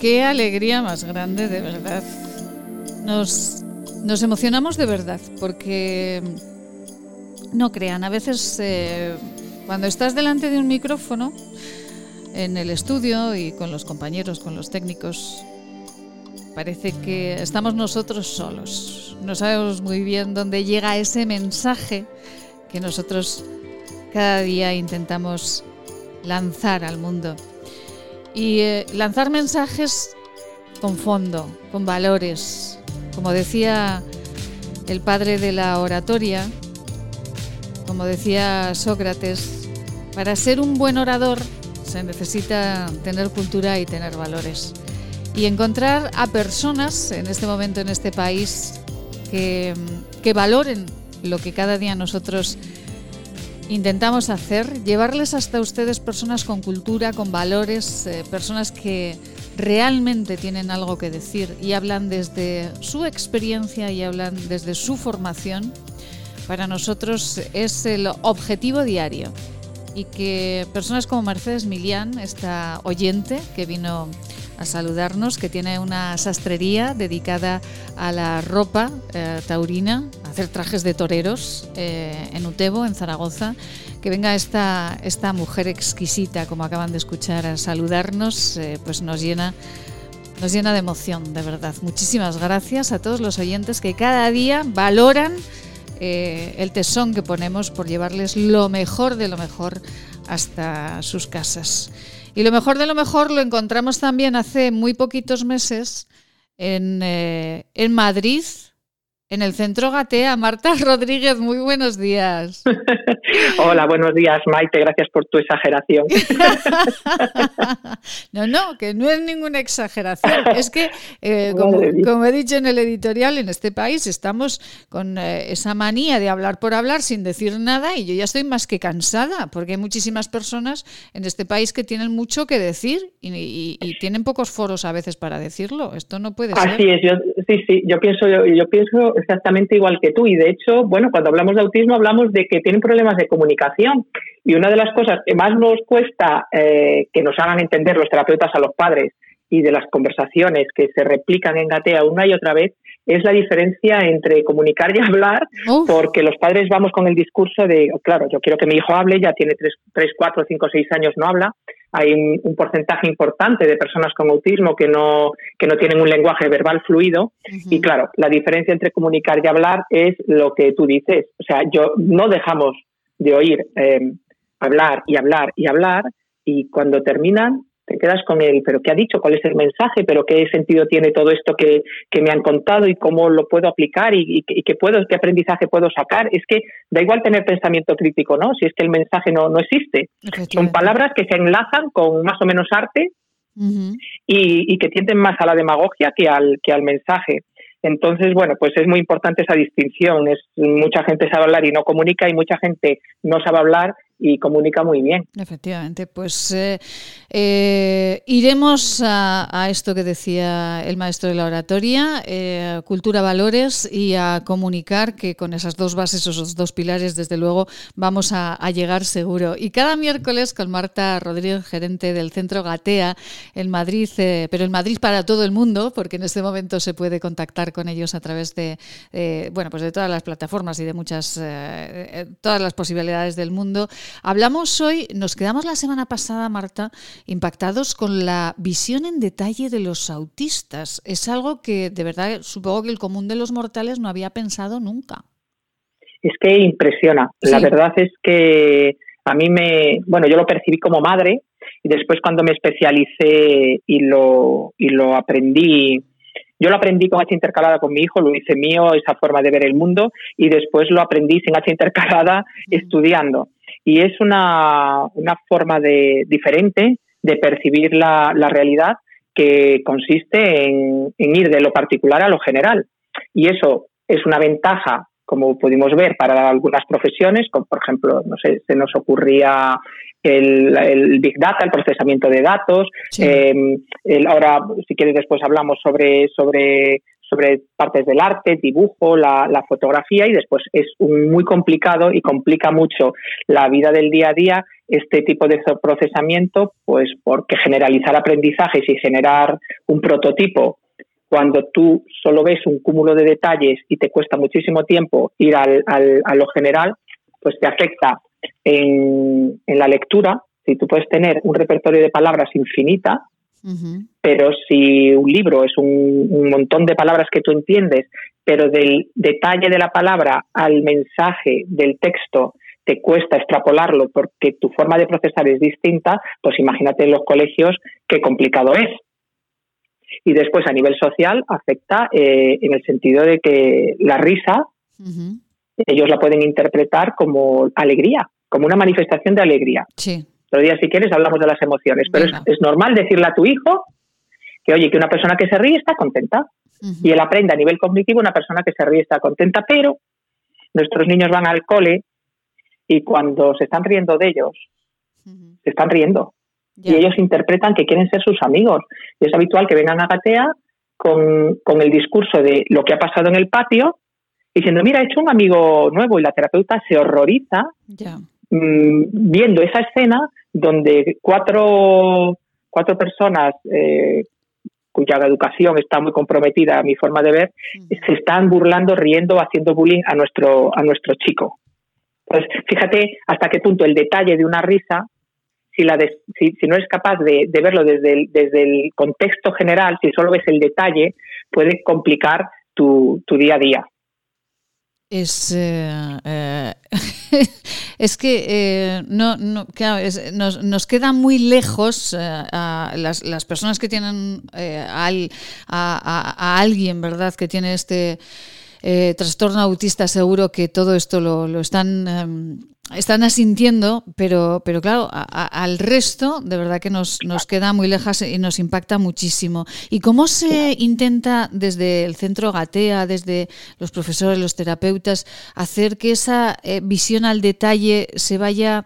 Qué alegría más grande, de verdad. Nos, emocionamos de verdad, porque no crean, a veces eh, cuando estás delante de un micrófono, en el estudio y con los compañeros, con los técnicos, parece que estamos nosotros solos. No sabemos muy bien dónde llega ese mensaje que nosotros cada día intentamos lanzar al mundo y eh, lanzar mensajes con fondo, con valores. Como decía el padre de la oratoria, como decía Sócrates, para ser un buen orador se necesita tener cultura y tener valores. Y encontrar a personas en este momento en este país que, que valoren lo que cada día nosotros intentamos hacer, llevarles hasta ustedes personas con cultura, con valores, eh, personas que realmente tienen algo que decir y hablan desde su experiencia y hablan desde su formación. Para nosotros es el objetivo diario y que personas como Mercedes Milian, esta oyente que vino a saludarnos, que tiene una sastrería dedicada a la ropa eh, taurina, a hacer trajes de toreros eh, en Utebo, en Zaragoza. Que venga esta, esta mujer exquisita, como acaban de escuchar, a saludarnos, eh, pues nos llena, nos llena de emoción, de verdad. Muchísimas gracias a todos los oyentes que cada día valoran el tesón que ponemos por llevarles lo mejor de lo mejor hasta sus casas. Y lo mejor de lo mejor lo encontramos también hace muy poquitos meses en, eh, en Madrid, en el centro Gatea. Marta Rodríguez, muy buenos días. Hola, buenos días, Maite. Gracias por tu exageración. no, no, que no es ninguna exageración. Es que, eh, como, he dicho en el editorial, en este país estamos con eh, esa manía de hablar por hablar sin decir nada y yo ya estoy más que cansada porque hay muchísimas personas en este país que tienen mucho que decir y, tienen pocos foros a veces para decirlo. Esto no puede ser. Así es, yo, sí, sí, yo pienso, yo, yo pienso exactamente igual que tú. Y de hecho, bueno, cuando hablamos de autismo hablamos de que tienen problemas de comunicación. Y una de las cosas que más nos cuesta eh, que nos hagan entender los terapeutas a los padres y de las conversaciones que se replican en Gatea una y otra vez es la diferencia entre comunicar y hablar, porque los padres vamos con el discurso de, claro, yo quiero que mi hijo hable, ya tiene 3, 3 4, 5, 6 años, no habla. Hay un, porcentaje importante de personas con autismo que no, que no tienen un lenguaje verbal fluido. Y claro, la diferencia entre comunicar y hablar es lo que tú dices. O sea, yo no dejamos de oír eh, hablar y hablar y hablar, y cuando terminan te quedas con él, pero ¿qué ha dicho? ¿Cuál es el mensaje? ¿Pero qué sentido tiene todo esto que, me han contado y cómo lo puedo aplicar y, qué, puedo, qué aprendizaje puedo sacar? Es que da igual tener pensamiento crítico, ¿no? Si es que el mensaje no, no existe. Son palabras que se enlazan con más o menos arte y, que tienden más a la demagogia que al, que al mensaje. Entonces, bueno, pues es muy importante esa distinción. Es, mucha gente sabe hablar y no comunica y mucha gente no sabe hablar y comunica muy bien. Efectivamente, pues eh, eh, iremos a, esto que decía el maestro de la oratoria, eh, cultura, valores y a comunicar que con esas dos bases, esos dos pilares, desde luego, vamos a, llegar seguro. Y cada miércoles con Marta Rodríguez, gerente del Centro Gatea en Madrid, pero en Madrid para todo el mundo, porque en este momento se puede contactar con ellos a través de, bueno, pues de todas las plataformas y de muchas, todas las posibilidades del mundo. Hablamos hoy, nos quedamos la semana pasada, Marta, impactados con la visión en detalle de los autistas. Es algo que de verdad supongo que el común de los mortales no había pensado nunca. Es que impresiona. La verdad es que a mí me, bueno, yo lo percibí como madre y después cuando me especialicé y lo, y lo aprendí yo lo aprendí con H intercalada con mi hijo, lo hice mío, esa forma de ver el mundo, y después lo aprendí sin H intercalada estudiando y es una, forma de, diferente de percibir la, realidad que consiste en, ir de lo particular a lo general. Y eso es una ventaja, como pudimos ver, para algunas profesiones, como por ejemplo, no sé, se nos ocurría el, Big Data, el procesamiento de datos. Eh, ahora, si quieres, después hablamos sobre, sobre sobre partes del arte, dibujo, la, fotografía y después es muy complicado y complica mucho la vida del día a día este tipo de procesamiento, pues porque generalizar aprendizajes y generar un prototipo cuando tú solo ves un cúmulo de detalles y te cuesta muchísimo tiempo ir al, a lo general, pues te afecta en, en la lectura. Si tú puedes tener un repertorio de palabras infinita, pero si un libro es un, montón de palabras que tú entiendes, pero del detalle de la palabra al mensaje del texto te cuesta extrapolarlo porque tu forma de procesar es distinta, pues imagínate en los colegios qué complicado es. Y después a nivel social afecta eh, en el sentido de que la risa, ellos la pueden interpretar como alegría, como una manifestación de alegría. Sí. Otro día, si quieres, hablamos de las emociones. Pero es, normal decirle a tu hijo que, oye, que una persona que se ríe está contenta. Y él aprende a nivel cognitivo, una persona que se ríe está contenta, pero nuestros niños van al cole y cuando se están riendo de ellos, se están riendo. Y ellos interpretan que quieren ser sus amigos. Y es habitual que vengan a Gatea con, con el discurso de lo que ha pasado en el patio, diciendo, mira, he hecho un amigo nuevo y la terapeuta se horroriza mm, viendo esa escena donde cuatro, cuatro personas eh, cuya educación está muy comprometida a mi forma de ver, se están burlando, riendo, haciendo bullying a nuestro, a nuestro chico. Pues fíjate hasta qué punto el detalle de una risa, si, la si, no eres capaz de, verlo desde el, desde el contexto general, si solo ves el detalle, puede complicar tu, tu día a día es, eh, eh, es que eh, no, no nos, nos, queda muy lejos a las, las, personas que tienen a, a, alguien, ¿verdad?, que tiene este eh, trastorno autista, seguro que todo esto lo, lo están em, están asintiendo, pero, pero claro, al resto de verdad que nos, nos queda muy lejos y nos impacta muchísimo. ¿Y cómo se intenta desde el centro Gatea, desde los profesores, los terapeutas, hacer que esa eh, visión al detalle se vaya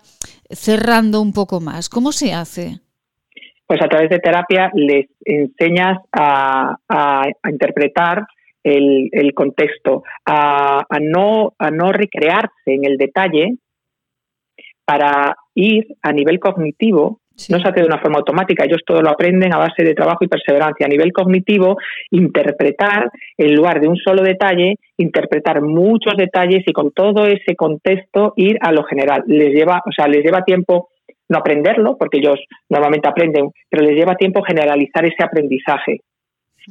cerrando un poco más? ¿Cómo se hace? Pues a través de terapia les enseñas a, interpretar el, contexto, a, no, a no recrearse en el detalle, para ir a nivel cognitivo, no se hace de una forma automática, ellos todo lo aprenden a base de trabajo y perseverancia. A nivel cognitivo, interpretar, en lugar de un solo detalle, interpretar muchos detalles y con todo ese contexto ir a lo general. Les lleva, o sea, les lleva tiempo no aprenderlo, porque ellos normalmente aprenden, pero les lleva tiempo generalizar ese aprendizaje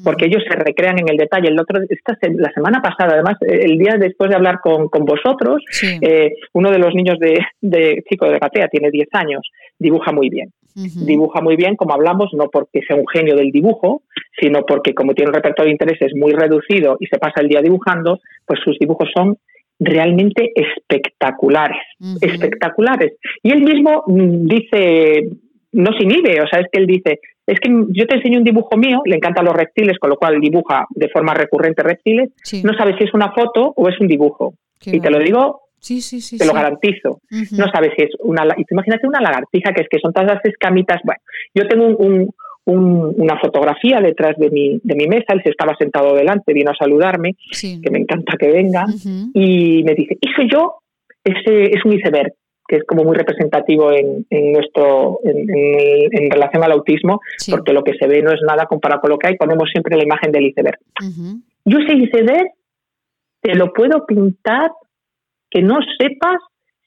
porque ellos se recrean en el detalle. El otro, esta, la semana pasada, además, el día después de hablar con, vosotros, eh, uno de los niños de, de chico de Gatea, tiene 10 años, dibuja muy bien. Dibuja muy bien, como hablamos, no porque sea un genio del dibujo, sino porque como tiene un repertorio de intereses muy reducido y se pasa el día dibujando, pues sus dibujos son realmente espectaculares, espectaculares. Y él mismo mm, dice, no se inhibe, o sea, es que él dice, es que yo te enseño un dibujo mío, le encantan los reptiles, con lo cual dibuja de forma recurrente reptiles, no sabes si es una foto o es un dibujo. y te lo digo, sí, sí, sí, te lo garantizo. No sabes si es una... Imagínate una lagartija, que es que son todas las escamitas. Bueno, yo tengo un, una fotografía detrás de mi, de mi mesa, él se estaba sentado delante, vino a saludarme, que me encanta que venga, y me dice, ¿y soy yo? Ese es un iceberg que es como muy representativo en, nuestro en, relación al autismo, porque lo que se ve no es nada comparado con lo que hay, ponemos siempre la imagen del iceberg. Yo ese iceberg te lo puedo pintar que no sepas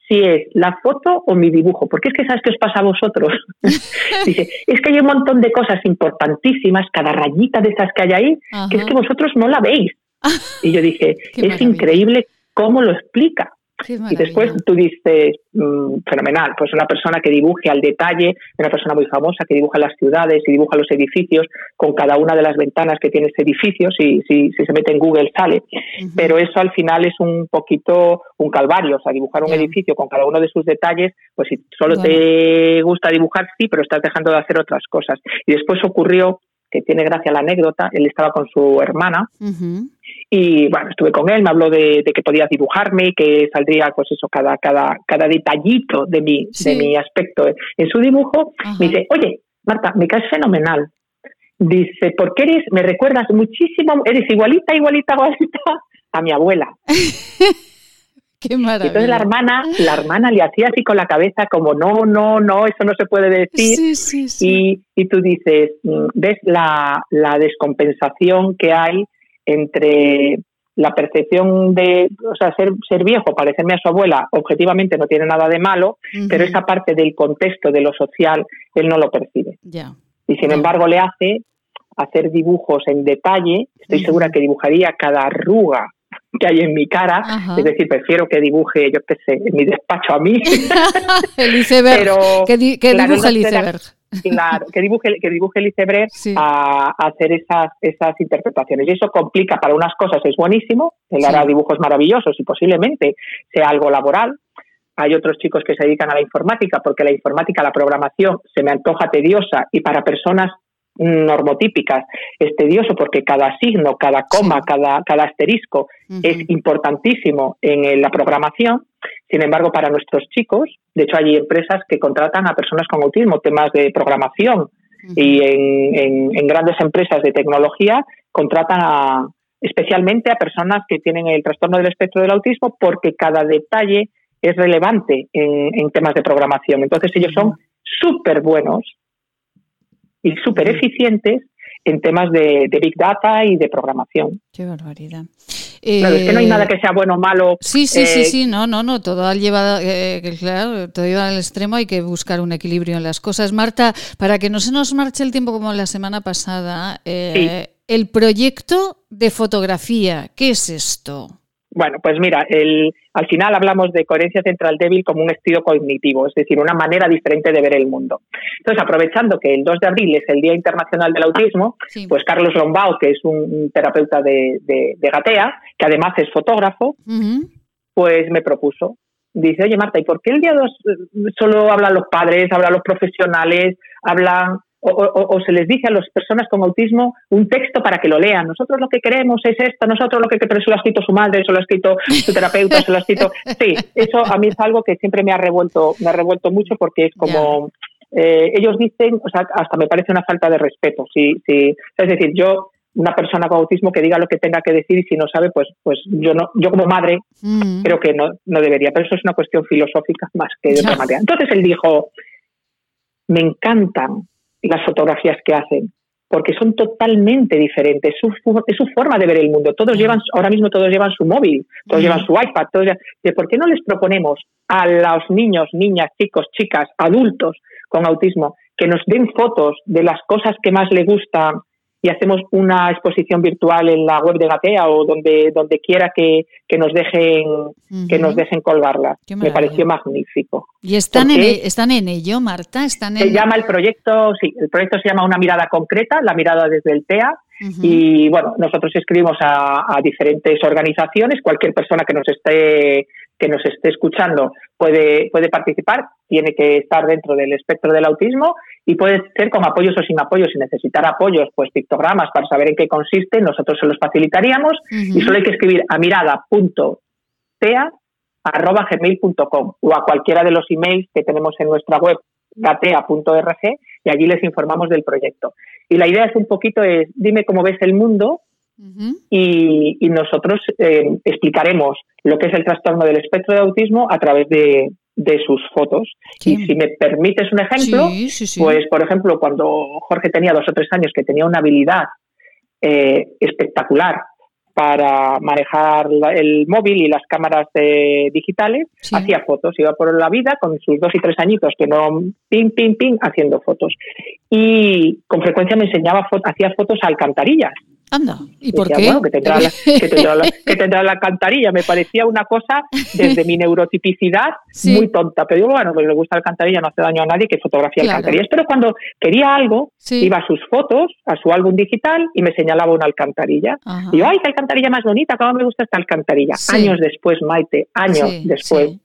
si es la foto o mi dibujo, porque es que sabes qué os pasa a vosotros. Dice, es que hay un montón de cosas importantísimas, cada rayita de esas que hay ahí, que es que vosotros no la veis. y yo dije, es increíble cómo lo explica. Y después tú dices, mm, fenomenal, pues una persona que dibuje al detalle, una persona muy famosa que dibuja las ciudades y dibuja los edificios con cada una de las ventanas que tiene ese edificio, si, si, si se mete en Google sale. Pero eso al final es un poquito un calvario, o sea, dibujar un edificio con cada uno de sus detalles, pues si solo te gusta dibujar, sí, pero estás dejando de hacer otras cosas. Y después ocurrió que tiene gracia la anécdota, él estaba con su hermana y bueno, estuve con él, me habló de, que podía dibujarme, que saldría pues eso, cada, cada, cada detallito de mi, de mi aspecto en su dibujo. Me dice, oye, Marta, me caes fenomenal. Dice, porque eres, me recuerdas muchísimo, eres igualita, igualita, igualita a mi abuela. Qué maravilla. Entonces la hermana, la hermana le hacía así con la cabeza como no, no, no, eso no se puede decir. Sí, sí, sí. Y, y tú dices, mm, ves la, la descompensación que hay entre la percepción de, o sea, ser, ser viejo, parecerme a su abuela, objetivamente no tiene nada de malo, pero esa parte del contexto, de lo social, él no lo percibe. Y sin embargo le hace hacer dibujos en detalle, estoy segura que dibujaría cada arruga que hay en mi cara, es decir, prefiero que dibuje, yo qué sé, en mi despacho a mí. el iceberg, pero, que, dibuje el iceberg. Claro, que dibuje, que dibuje el iceberg a, hacer esas, esas interpretaciones. Y eso complica para unas cosas, es buenísimo, él hará dibujos maravillosos y posiblemente sea algo laboral. Hay otros chicos que se dedican a la informática porque la informática, la programación, se me antoja tediosa y para personas normotípicas es tedioso porque cada signo, cada coma, cada, cada asterisco es importantísimo en la programación. Sin embargo, para nuestros chicos, de hecho hay empresas que contratan a personas con autismo, temas de programación, y en, en, grandes empresas de tecnología contratan a, especialmente a personas que tienen el trastorno del espectro del autismo porque cada detalle es relevante en, en temas de programación. Entonces ellos son súper buenos y súper eficientes en temas de, Big Data y de programación. Qué barbaridad. Claro, es que no hay nada eh, que sea bueno o malo. Sí, sí, sí, eh, sí, no, no, no, todo lleva, eh, claro, todo lleva al extremo, hay que buscar un equilibrio en las cosas. Marta, para que no se nos marche el tiempo como la semana pasada, el proyecto de fotografía, ¿qué es esto? Bueno, pues mira, el, al final hablamos de coherencia central débil como un estilo cognitivo, es decir, una manera diferente de ver el mundo. Entonces, aprovechando que el 2 de abril es el Día Internacional del Autismo, pues Carlos Lombao, que es un terapeuta de, Gatea, que además es fotógrafo, pues me propuso. Dice, oye Marta, ¿y por qué el día 2 eh, solo hablan los padres, hablan los profesionales, hablan o, se les dice a las personas con autismo un texto para que lo lean. Nosotros lo que queremos es esto, nosotros lo que queremos, eso lo ha escrito su madre, eso lo ha escrito su terapeuta, eso lo ha escrito... Sí, eso a mí es algo que siempre me ha revuelto, me ha revuelto mucho porque es como... Eh, ellos dicen, o sea, hasta me parece una falta de respeto. Sí, sí. Es decir, yo una persona con autismo que diga lo que tenga que decir y si no sabe, pues, pues yo no, yo como madre mm. creo que no, no debería. Pero eso es una cuestión filosófica más que de otra manera. Entonces él dijo, me encantan las fotografías que hacen, porque son totalmente diferentes. Su, es su forma de ver el mundo. Todos llevan, ahora mismo todos llevan su móvil, todos llevan su iPad. Todos, ¿Por qué no les proponemos a los niños, niñas, chicos, chicas, adultos con autismo que nos den fotos de las cosas que más les gustan y hacemos una exposición virtual en la web de Gatea o donde donde quiera que, nos dejen que nos dejen colgarla. Me pareció magnífico. ¿Y están en, e, están en ello, Marta? ¿Están se llama el proyecto, sí, el proyecto se llama Una mirada concreta, la mirada desde el TEA. Y bueno, nosotros escribimos a, a diferentes organizaciones, cualquier persona que nos esté que nos esté escuchando puede, puede participar, tiene que estar dentro del espectro del autismo y puede ser con apoyos o sin apoyos. Si necesitar apoyos, pues pictogramas para saber en qué consiste, nosotros se los facilitaríamos y solo hay que escribir a mirada.tea.gmail.com o a cualquiera de los emails que tenemos en nuestra web gatea.org y allí les informamos del proyecto. Y la idea es un poquito es, dime cómo ves el mundo y, nosotros eh, explicaremos lo que es el trastorno del espectro de autismo a través de, sus fotos. Y si me permites un ejemplo, pues por ejemplo, cuando Jorge tenía dos o tres años, que tenía una habilidad eh, espectacular para manejar el móvil y las cámaras digitales, hacía fotos, iba por la vida con sus dos y tres añitos, que no, ping, ping, ping, haciendo fotos. Y con frecuencia me enseñaba, hacía fotos a alcantarillas. Anda, ¿y por qué? que, tendrá la, que, tendrá la, alcantarilla. Me parecía una cosa, desde mi neurotipicidad, muy tonta. Pero digo, bueno, pues le gusta la alcantarilla, no hace daño a nadie que fotografía claro. alcantarillas. Pero cuando quería algo, iba a sus fotos, a su álbum digital y me señalaba una alcantarilla. Y yo, ¡ay, qué alcantarilla más bonita! ¿Cómo me gusta esta alcantarilla? Años después, Maite, años después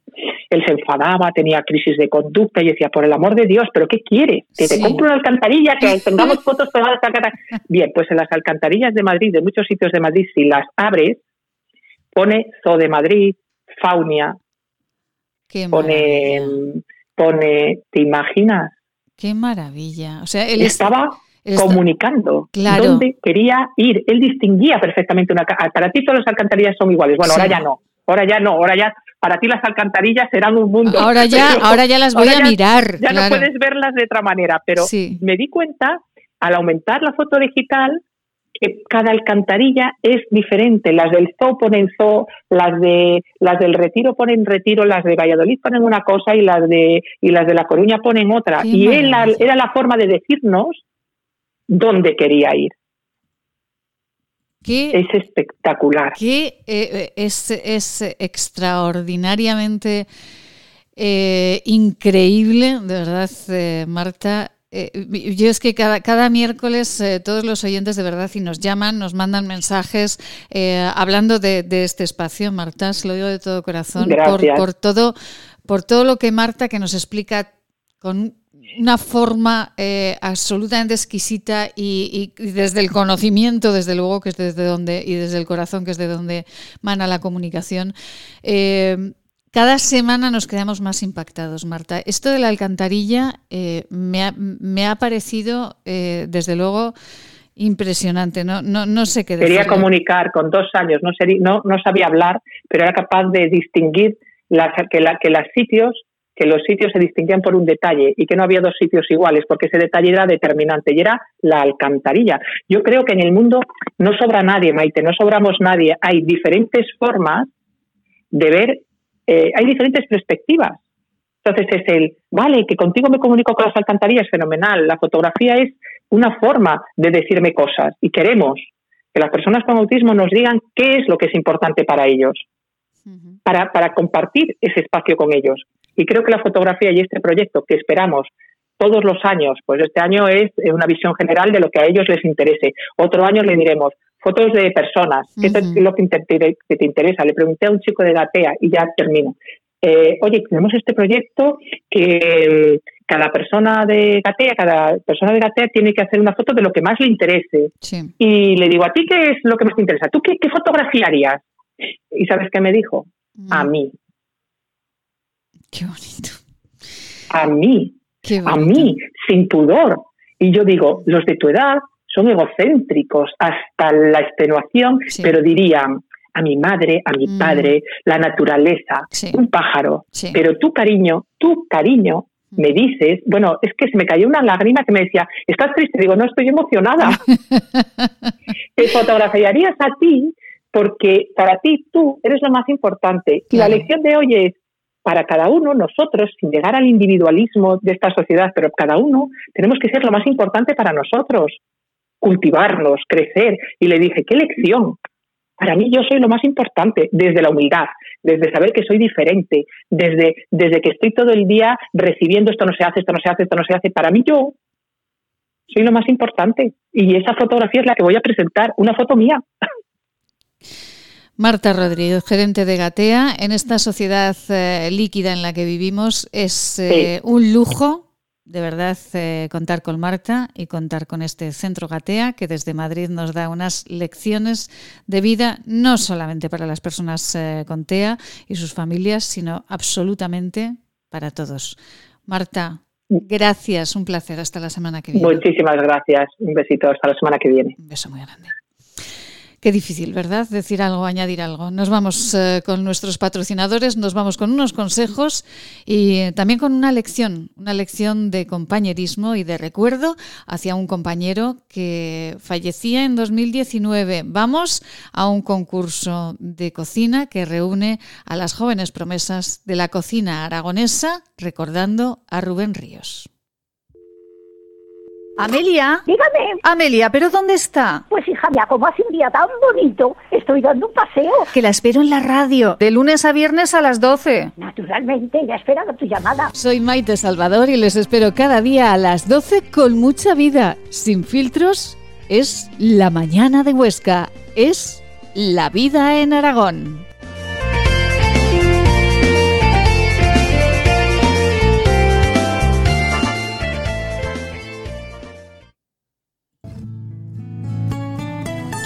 él se enfadaba, tenía crisis de conducta y decía, por el amor de Dios, ¿pero qué quieres? Que te compre una alcantarilla, que tengamos fotos pegadas a Bien, pues en las alcantarillas de Madrid, de muchos sitios de Madrid, si las abres, pone Zoo de Madrid, Faunia, pone, pone, ¿te imaginas? Qué maravilla. O sea, él estaba comunicando dónde quería ir. Él distinguía perfectamente una. Para ti todas las alcantarillas son iguales. Bueno, ahora ya no. Ahora ya no. Ahora ya para ti las alcantarillas serán un mundo. Ahora ya, ahora ya las voy a mirar. Ya no puedes verlas de otra manera, pero me di cuenta al aumentar la foto digital que cada alcantarilla es diferente. Las del zoo ponen zoo, las de las del Retiro ponen Retiro, las de Valladolid ponen una cosa y las de y las de La Coruña ponen otra. y él, era la forma de decirnos dónde quería ir es espectacular. Que eh, eh, es, es, extraordinariamente eh, increíble, de verdad, Marta. yo es que cada, cada miércoles todos los oyentes de verdad y nos llaman, nos mandan mensajes hablando de, este espacio, Marta, se lo digo de todo corazón, por, por, todo, por todo lo que Marta que nos explica con una forma eh, absolutamente exquisita y, desde el conocimiento, desde luego, que es desde donde, y desde el corazón, que es de donde mana la comunicación. Eh, cada semana nos quedamos más impactados, Marta. Esto de la alcantarilla eh, me, ha, parecido, desde luego, impresionante. No, no, no sé qué decir. Quería comunicar con dos años, no, no, no sabía hablar, pero era capaz de distinguir que, la, que los sitios que los sitios se distinguían por un detalle y que no había dos sitios iguales, porque ese detalle era determinante y era la alcantarilla. Yo creo que en el mundo no sobra nadie, Maite, no sobramos nadie. Hay diferentes formas de ver, eh, hay diferentes perspectivas. Entonces es el, vale, que contigo me comunico con las alcantarillas, fenomenal. La fotografía es una forma de decirme cosas y queremos que las personas con autismo nos digan qué es lo que es importante para ellos. para, para compartir ese espacio con ellos. Y creo que la fotografía y este proyecto que esperamos todos los años, pues este año es una visión general de lo que a ellos les interese. Otro año le diremos fotos de personas, ¿qué es lo que te, interesa? Le pregunté a un chico de Gatea y ya termino. Eh, oye, tenemos este proyecto que cada persona de Gatea, cada persona de Gatea tiene que hacer una foto de lo que más le interese. Y le digo, ¿a ti qué es lo que más te interesa? ¿Tú qué, qué fotografiarías? ¿Y sabes qué me dijo? A mí. Qué bonito. A mí. A mí, sin pudor. Y yo digo, los de tu edad son egocéntricos hasta la extenuación, pero dirían, a mi madre, a mi mm. padre, la naturaleza, un pájaro. Pero tu cariño, tu cariño, me mm. dices, bueno, es que se me cayó una lágrima que me decía, ¿estás triste? Digo, no, estoy emocionada. Te fotografiarías a ti porque para ti tú eres lo más importante. Y la lección de hoy es, para cada uno, nosotros, sin llegar al individualismo de esta sociedad, pero cada uno tenemos que ser lo más importante para nosotros, cultivarnos, crecer. Y le dije, ¿qué lección? Para mí yo soy lo más importante, desde la humildad, desde saber que soy diferente, desde, desde que estoy todo el día recibiendo esto no se hace, esto no se hace, esto no se hace. Para mí yo soy lo más importante. Y esa fotografía es la que voy a presentar, una foto mía. Marta Rodríguez, gerente de Gatea, en esta sociedad eh, líquida en la que vivimos es eh, un lujo de verdad eh, contar con Marta y contar con este centro Gatea que desde Madrid nos da unas lecciones de vida no solamente para las personas con TEA y sus familias, sino absolutamente para todos. Marta, gracias, un placer. Hasta la semana que viene. Muchísimas gracias. Un besito. Hasta la semana que viene. Un beso muy grande. Qué difícil, ¿verdad? Decir algo, añadir algo. Nos vamos eh, con nuestros patrocinadores, nos vamos con unos consejos y también con una lección, una lección de compañerismo y de recuerdo hacia un compañero que fallecía en 2019. Vamos a un concurso de cocina que reúne a las jóvenes promesas de la cocina aragonesa, recordando a Rubén Ríos. Amelia. Dígame. Amelia, ¿pero dónde está? Pues hija mía, como hace un día tan bonito, estoy dando un paseo. Que la espero en la radio, de lunes a viernes a las 12. Naturalmente, ya esperado tu llamada. Soy Maite Salvador y les espero cada día a las 12 con mucha vida, sin filtros. Es la mañana de Huesca, es la vida en Aragón.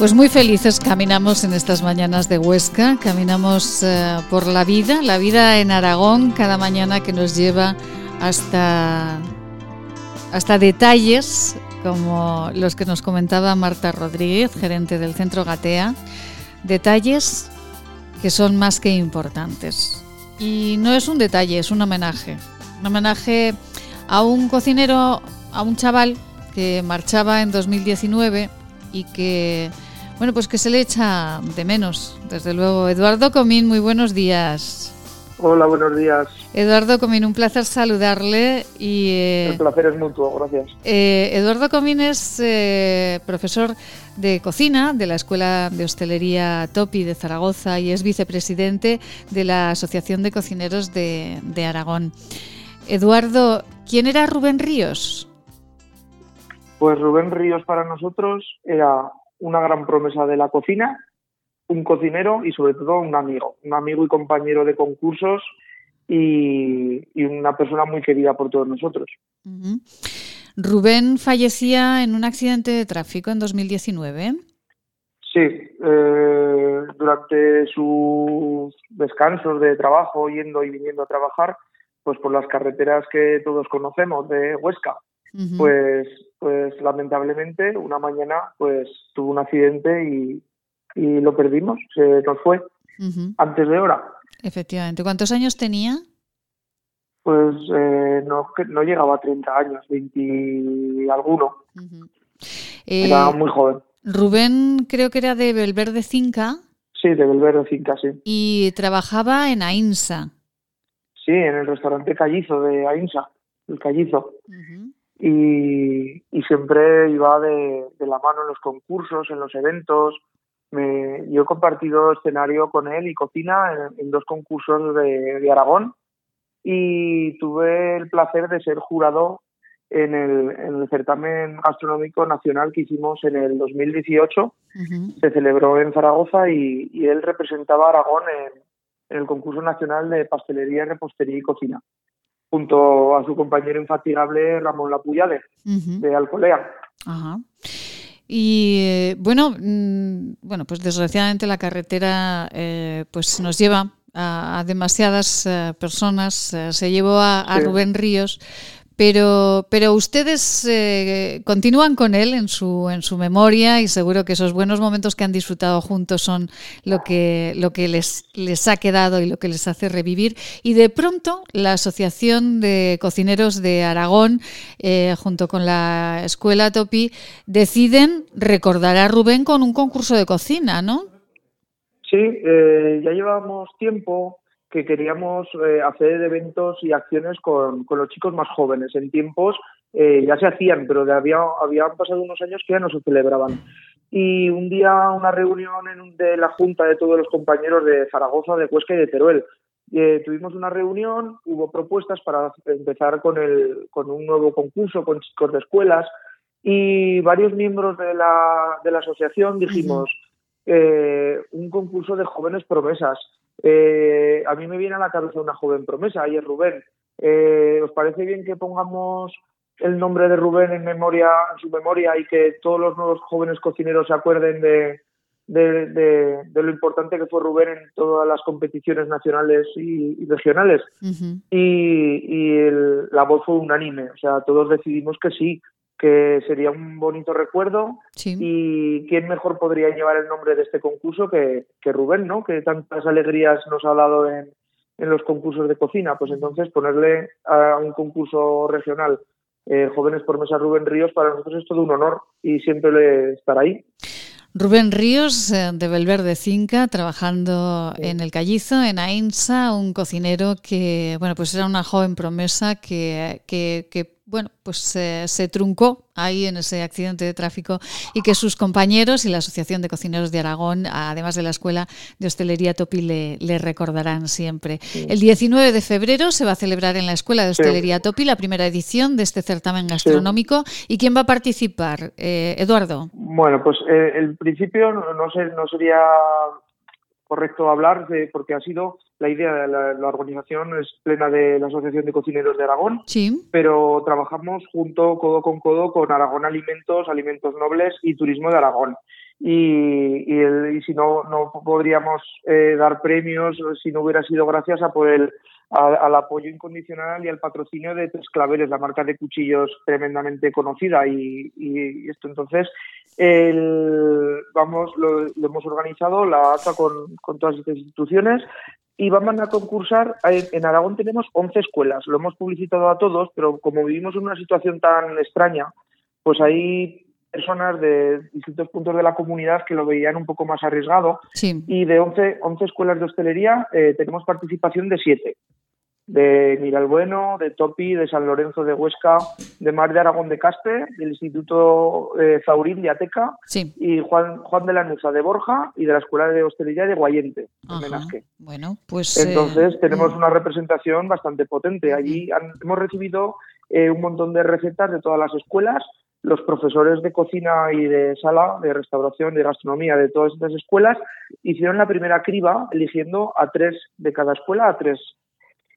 Pues muy felices caminamos en estas mañanas de Huesca, caminamos eh, por la vida, la vida en Aragón, cada mañana que nos lleva hasta, hasta detalles como los que nos comentaba Marta Rodríguez, gerente del Centro Gatea, detalles que son más que importantes. Y no es un detalle, es un homenaje, un homenaje a un cocinero, a un chaval que marchaba en 2019 y que bueno, pues que se le echa de menos, desde luego. Eduardo Comín, muy buenos días. Hola, buenos días. Eduardo Comín, un placer saludarle. Y, eh, El placer es mutuo, gracias. Eh, Eduardo Comín es eh, profesor de cocina de la Escuela de Hostelería Topi de Zaragoza y es vicepresidente de la Asociación de Cocineros de, de Aragón. Eduardo, ¿quién era Rubén Ríos? Pues Rubén Ríos para nosotros era una gran promesa de la cocina un cocinero y sobre todo un amigo, un amigo y compañero de concursos y, una persona muy querida por todos nosotros. Rubén fallecía en un accidente de tráfico en 2019. Sí, eh, durante sus descansos de trabajo, yendo y viniendo a trabajar, pues por las carreteras que todos conocemos de Huesca, pues, pues lamentablemente una mañana pues tuvo un accidente y, y lo perdimos, se nos fue antes de hora. Efectivamente. ¿Cuántos años tenía? Pues eh, no, no llegaba a 30 años, 20 y alguno. Era eh, muy joven. Rubén creo que era de Belverde Cinca. Sí, de Belverde Cinca, sí. Y trabajaba en AINSA. Sí, en el restaurante Callizo de AINSA, el Callizo. Y, y, siempre iba de, de, la mano en los concursos, en los eventos, me, yo he compartido escenario con él y cocina en, dos concursos de, Aragón y tuve el placer de ser jurado en el, certamen gastronómico nacional que hicimos en el 2018. Se celebró en Zaragoza y, él representaba a Aragón en, el concurso nacional de pastelería, repostería y cocina, junto a su compañero infatigable Ramón Lapuyade, de Alcolea. Ajá. Y eh, bueno, mm, bueno, pues desgraciadamente la carretera eh, pues nos lleva a, demasiadas eh, personas. se llevó a, Rubén Ríos, pero, pero ustedes eh, continúan con él en su, en su memoria y seguro que esos buenos momentos que han disfrutado juntos son lo que, lo que les, les ha quedado y lo que les hace revivir. Y de pronto la Asociación de Cocineros de Aragón, eh, junto con la Escuela Topi, deciden recordar a Rubén con un concurso de cocina, ¿no? Sí, eh, ya llevamos tiempo que queríamos eh, hacer eventos y acciones con, con, los chicos más jóvenes. En tiempos eh, ya se hacían, pero había, habían pasado unos años que ya no se celebraban. Y un día una reunión en, de la Junta de todos los compañeros de Zaragoza, de Cuesca y de Teruel. Eh, tuvimos una reunión, hubo propuestas para empezar con, el, con un nuevo concurso con chicos de escuelas y varios miembros de la, de la asociación dijimos un concurso de jóvenes promesas eh, a mí me viene a la cabeza una joven promesa, y es Rubén. Eh, ¿Os parece bien que pongamos el nombre de Rubén en memoria, en su memoria, y que todos los nuevos jóvenes cocineros se acuerden de, de, lo importante que fue Rubén en todas las competiciones nacionales y, regionales. Y, la voz fue unánime, o sea, todos decidimos que sí, que sería un bonito recuerdo y quién mejor podría llevar el nombre de este concurso que, Rubén, ¿no? Que tantas alegrías nos ha dado en, en los concursos de cocina. Pues entonces ponerle a un concurso regional eh, Jóvenes por Mesa Rubén Ríos para nosotros es todo un honor y siempre le estar ahí. Rubén Ríos, eh, de Belverde Cinca, trabajando en el Callizo, en AINSA, un cocinero que, bueno, pues era una joven promesa que, que, que bueno, pues se truncó ahí en ese accidente de tráfico y que sus compañeros y la Asociación de Cocineros de Aragón, además de la Escuela de Hostelería Topi, le, recordarán siempre. El 19 de febrero se va a celebrar en la Escuela de Hostelería Topi la primera edición de este certamen gastronómico. ¿Y quién va a participar? Eh, Eduardo. Bueno, pues eh, el principio no, no sería correcto hablar de, porque ha sido la idea de la, organización es plena de la Asociación de Cocineros de Aragón, sí. pero trabajamos junto codo con codo con Aragón Alimentos, Alimentos Nobles y Turismo de Aragón. Y, y, si no, no podríamos eh, dar premios si no hubiera sido gracias a por el al apoyo incondicional y al patrocinio de Tres Claveres, la marca de cuchillos tremendamente conocida. Y, y esto entonces, el, vamos, lo, hemos organizado, la ATA con, con todas estas instituciones y vamos a concursar. En Aragón tenemos 11 escuelas, lo hemos publicitado a todos, pero como vivimos en una situación tan extraña, pues hay personas de distintos puntos de la comunidad que lo veían un poco más arriesgado. Y de 11, 11 escuelas de hostelería eh, tenemos participación de 7 de Miralbueno, de Topi, de San Lorenzo de Huesca, de Mar de Aragón de Caspe, del Instituto eh, Zaurín de Ateca y Juan, Juan de la Nusa de Borja y de la Escuela de Hostelería de Guayente, en Menasque. Bueno, pues... Entonces eh, tenemos mm. una representación bastante potente. Allí hemos recibido eh, un montón de recetas de todas las escuelas, los profesores de cocina y de sala, de restauración, de gastronomía de todas estas escuelas hicieron la primera criba eligiendo a tres de cada escuela, a tres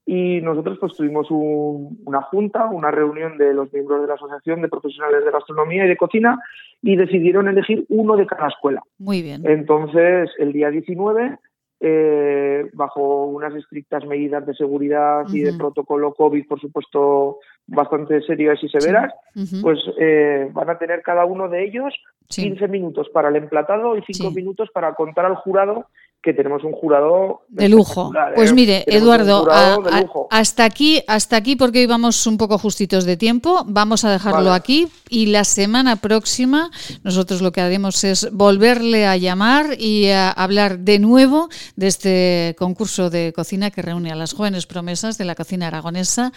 y nosotros pues tuvimos una junta, una reunión de los miembros de la Asociación de Profesionales de Gastronomía y de Cocina y decidieron elegir uno de cada escuela. Muy bien. Entonces, el día 19, eh, bajo unas estrictas medidas de seguridad y de protocolo COVID, por supuesto, bastante serias y severas, pues eh, van a tener cada uno de ellos 15 minutos para el emplatado y 5 minutos para contar al jurado que tenemos un jurado de lujo. Pues ¿eh? mire, Eduardo, a- a- hasta aquí, hasta aquí porque hoy vamos un poco justitos de tiempo. Vamos a dejarlo Vale. aquí y la semana próxima nosotros lo que haremos es volverle a llamar y a hablar de nuevo de este concurso de cocina que reúne a las jóvenes promesas de la cocina aragonesa.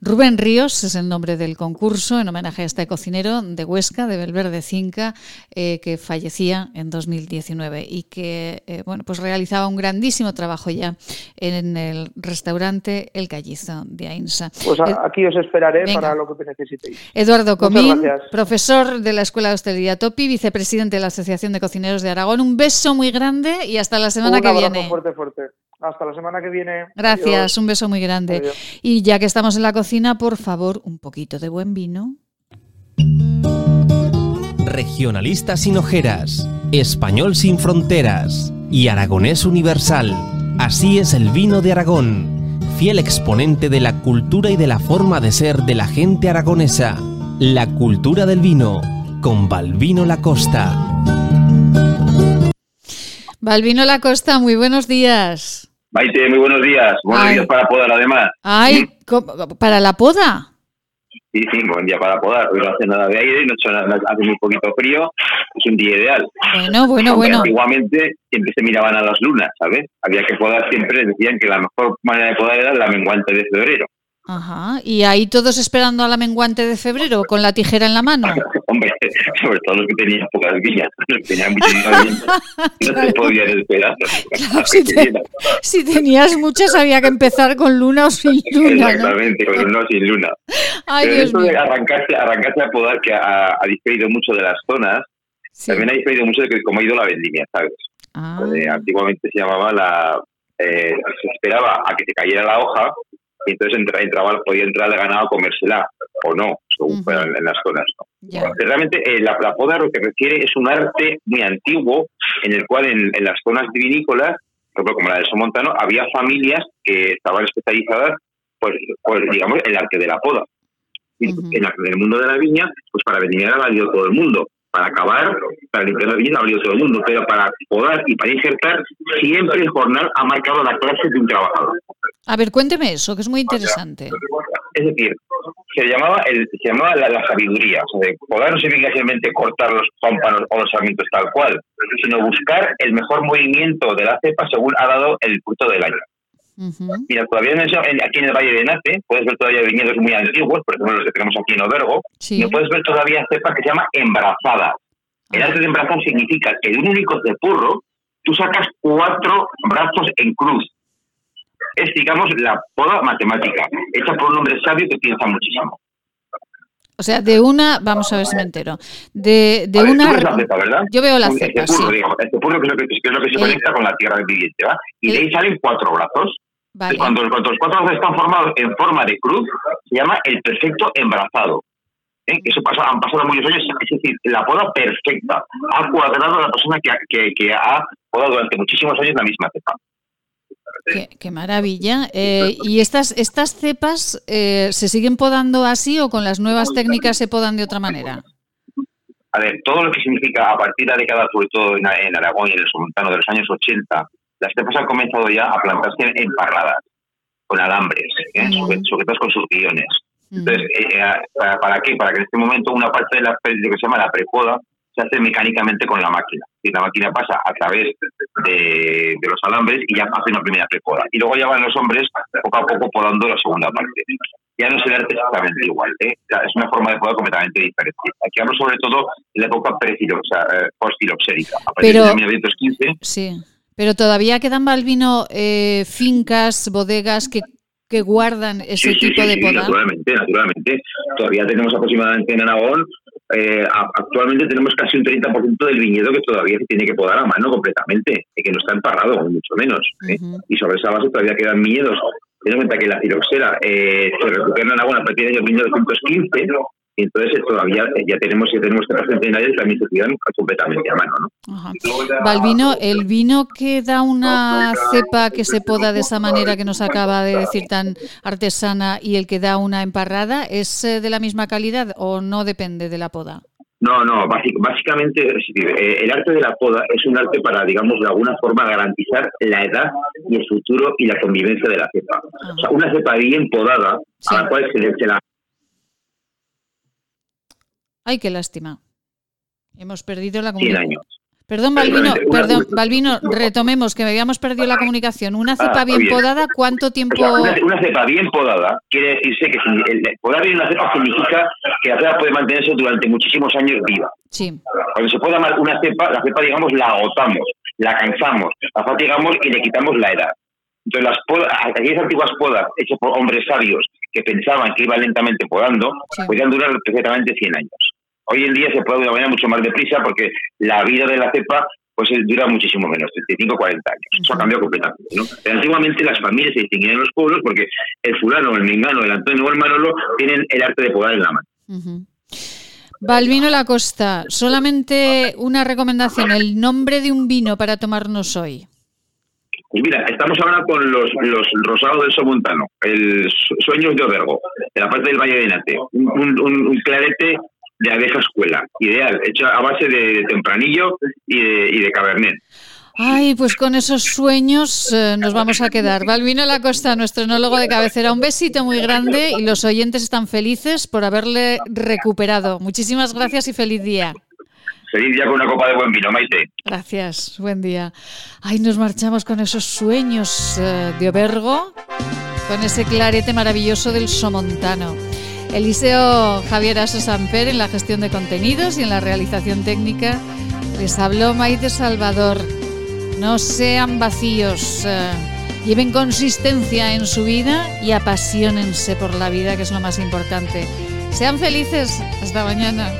Rubén Ríos es el nombre del concurso en homenaje a este cocinero de Huesca, de Belverde Cinca, eh, que fallecía en 2019 y que eh, bueno, pues realizaba un grandísimo trabajo ya en el restaurante El Callizo de Ainsa. Pues a- Eh, aquí os esperaré venga. para lo que necesitéis. Eduardo Comín, profesor de la Escuela de Hostelería Topi, vicepresidente de la Asociación de Cocineros de Aragón. Un beso muy grande y hasta la semana un que viene. fuerte, fuerte. Hasta la semana que viene. Gracias, Adiós. un beso muy grande. Adiós. Y ya que estamos en la cocina, por favor, un poquito de buen vino. Regionalista sin ojeras, español sin fronteras y aragonés universal. Así es el vino de Aragón, fiel exponente de la cultura y de la forma de ser de la gente aragonesa. La cultura del vino, con Balvino Lacosta. Balvino Lacosta, muy buenos días. Maite, muy buenos días. Buenos Ay. días para podar, además. Ay, co- ¿para la poda? Sí, sí, buen día para podar. Hoy no hace nada de aire, no hace, muy poquito frío. Es un día ideal. Bueno, bueno, Aunque bueno. Antiguamente siempre se miraban a las lunas, ¿sabes? Había que podar siempre, decían que la mejor manera de podar era la menguante de febrero. Ajá. Y ahí todos esperando a la menguante de febrero con la tijera en la mano. Hombre, sobre todo los que tenían pocas viñas, los que tenían no se podían esperar. si, te- si tenías muchas había que empezar con luna o sin luna, ¿no? Exactamente, con luna o sin luna. Ay, Pero Dios esto mío. de arrancarse, arrancarse a podar, que ha, ha diferido mucho de las zonas, también ha diferido mucho de que cómo ha ido la vendimia, ¿sabes? Ah. Eh, antiguamente se llamaba la... eh, se esperaba a que se cayera la hoja y entonces entra- entraba, podía entrar el ganado a comérsela, o no, según fueran en las zonas. ¿no? Realmente eh, la, la poda lo que refiere es un arte muy antiguo en el cual en, en las zonas vinícolas, por ejemplo, como la del Somontano, había familias que estaban especializadas, pues, pues digamos, en el arte de la poda. En, la- en el mundo de la viña, pues para vendimiar ha valido todo el mundo. Para acabar, para limpiar la viña ha valido todo el mundo. Pero para podar y para injertar, siempre el jornal ha marcado la clase de un trabajador. A ver, cuénteme eso, que es muy interesante. Es decir, se llamaba, el, se llamaba la, la sabiduría. O sea, de podar no significa simplemente cortar los pámpanos o los sarmientos tal cual, sino buscar el mejor movimiento de la cepa según ha dado el fruto del año. Mira, todavía en eso- en- aquí en el Valle de Nace puedes ver todavía viñedos muy antiguos, por ejemplo los que tenemos aquí en Obergo, Sí. y puedes ver todavía cepas que se llama embrazada. El arte de embrazar significa que de un único cepurro tú sacas cuatro brazos en cruz. Es, digamos, la poda matemática, hecha por un hombre sabio que piensa muchísimo. O sea, de una, vamos a ver si me entero. De, de ver, una. tú ves la cepa, ¿verdad? Yo veo la cepa, sí. digamos, el cepurro que es lo que, que es lo que se El- conecta con la tierra viviente, ¿va? Y de ahí salen cuatro brazos. Vale. Cuando, cuando los cuatro están formados en forma de cruz, se llama el perfecto embrazado. ¿Eh? Eso pasa, han pasado muchos años, es decir, la poda perfecta. Ha cuadrado a la persona que, ha- que, que ha podado durante muchísimos años la misma cepa. Qué, qué maravilla. Eh, ¿Y estas, estas cepas eh, se siguen podando así o con las nuevas técnicas se podan de otra manera? A ver, todo lo que significa a partir de la década, sobre todo en, en Aragón y en el Somontano de los años 80, las cepas han comenzado ya a plantarse en parradas, con alambres, ¿eh? Sujet- sujetadas con sus guiones. Entonces, eh, eh, ¿para, ¿para qué? Para que en este momento una parte de la lo que se llama la prepoda se hace mecánicamente con la máquina. Y la máquina pasa a través de, de los alambres y ya hace una primera prepoda. Y luego ya van los hombres poco a poco podando la segunda parte. Ya no es el arte exactamente igual, ¿eh? Es una forma de poda completamente diferente. Aquí hablo sobre todo de la época eh, postiloxérica, a partir Pero- de 1915. Sí, pero todavía quedan, Balbino, eh, fincas, bodegas que, que guardan ese Sí, tipo sí, de sí, naturalmente, naturalmente. Todavía tenemos aproximadamente en Aragón, eh, actualmente tenemos casi un 30% del viñedo que todavía se tiene que podar a mano completamente, y que no está emparrado, mucho menos. ¿eh? Y sobre esa base todavía quedan viñedos. Ten en cuenta que la filoxera eh, se recupera en Aragón a partir del año 1915, y entonces todavía eh, ya tenemos ya tenemos tierras centenarias que también se cuidan completamente a mano. ¿no? Balbino, el vino que da una cepa que se poda de esa manera que nos acaba de decir tan artesana y el que da una emparrada, ¿es eh, de la misma calidad o no depende de la poda? No, no, básic- básicamente eh, el arte de la poda es un arte para, digamos, de alguna forma garantizar la edad y el futuro y la convivencia de la cepa. O sea, una cepa bien podada a la cual se le se la Ay, qué lástima. Hemos perdido la 100 comunicación. Perdón. Una- perdón, Balbino, retomemos que habíamos perdido la comunicación. Una Ah, cepa bien bien. podada, ¿cuánto O tiempo? sea, una, una cepa bien podada quiere decirse que si- el, podar bien una cepa significa que la cepa puede mantenerse durante muchísimos años viva. Sí. Cuando se poda mal una cepa, la cepa, digamos, la agotamos, la cansamos, la fatigamos y le quitamos la edad. Entonces, las podas, aquellas antiguas podas hechas por hombres sabios que pensaban que iban lentamente podando, podían durar perfectamente 100 años. Hoy en día se puede de una manera mucho más deprisa porque la vida de la cepa pues eh, dura muchísimo menos, 35 o 40 años. Eso ha cambiado completamente. ¿no? Antiguamente las familias se distinguían en los pueblos porque el fulano, el mengano, el Antonio o el Manolo tienen el arte de podar en la mano. Ujú. Balbino Lacosta, solamente una recomendación, el nombre de un vino para tomarnos hoy. Pues mira, estamos ahora con los, los rosados del Somontano, el Su- Sueños de Obergo, de la parte del Valle de Nate. Un, un- un- un clarete de abeja escuela, ideal, hecho a base de tempranillo y de, y de cabernet. Ay, pues con esos sueños eh, nos vamos a quedar. Balbino Lacosta, nuestro enólogo de cabecera, un besito muy grande y los oyentes están felices por haberle recuperado. Muchísimas gracias y feliz día. Feliz día con una copa de buen vino, Maite. Gracias, buen día. Ay, nos marchamos con esos sueños eh, de Obergo, con ese clarete maravilloso del Somontano. Eliseo Javier Aso Samper en la gestión de contenidos y en la realización técnica. Les habló Maite Salvador. No sean vacíos, eh, lleven consistencia en su vida y apasionense por la vida, que es lo más importante. Sean felices. Hasta mañana.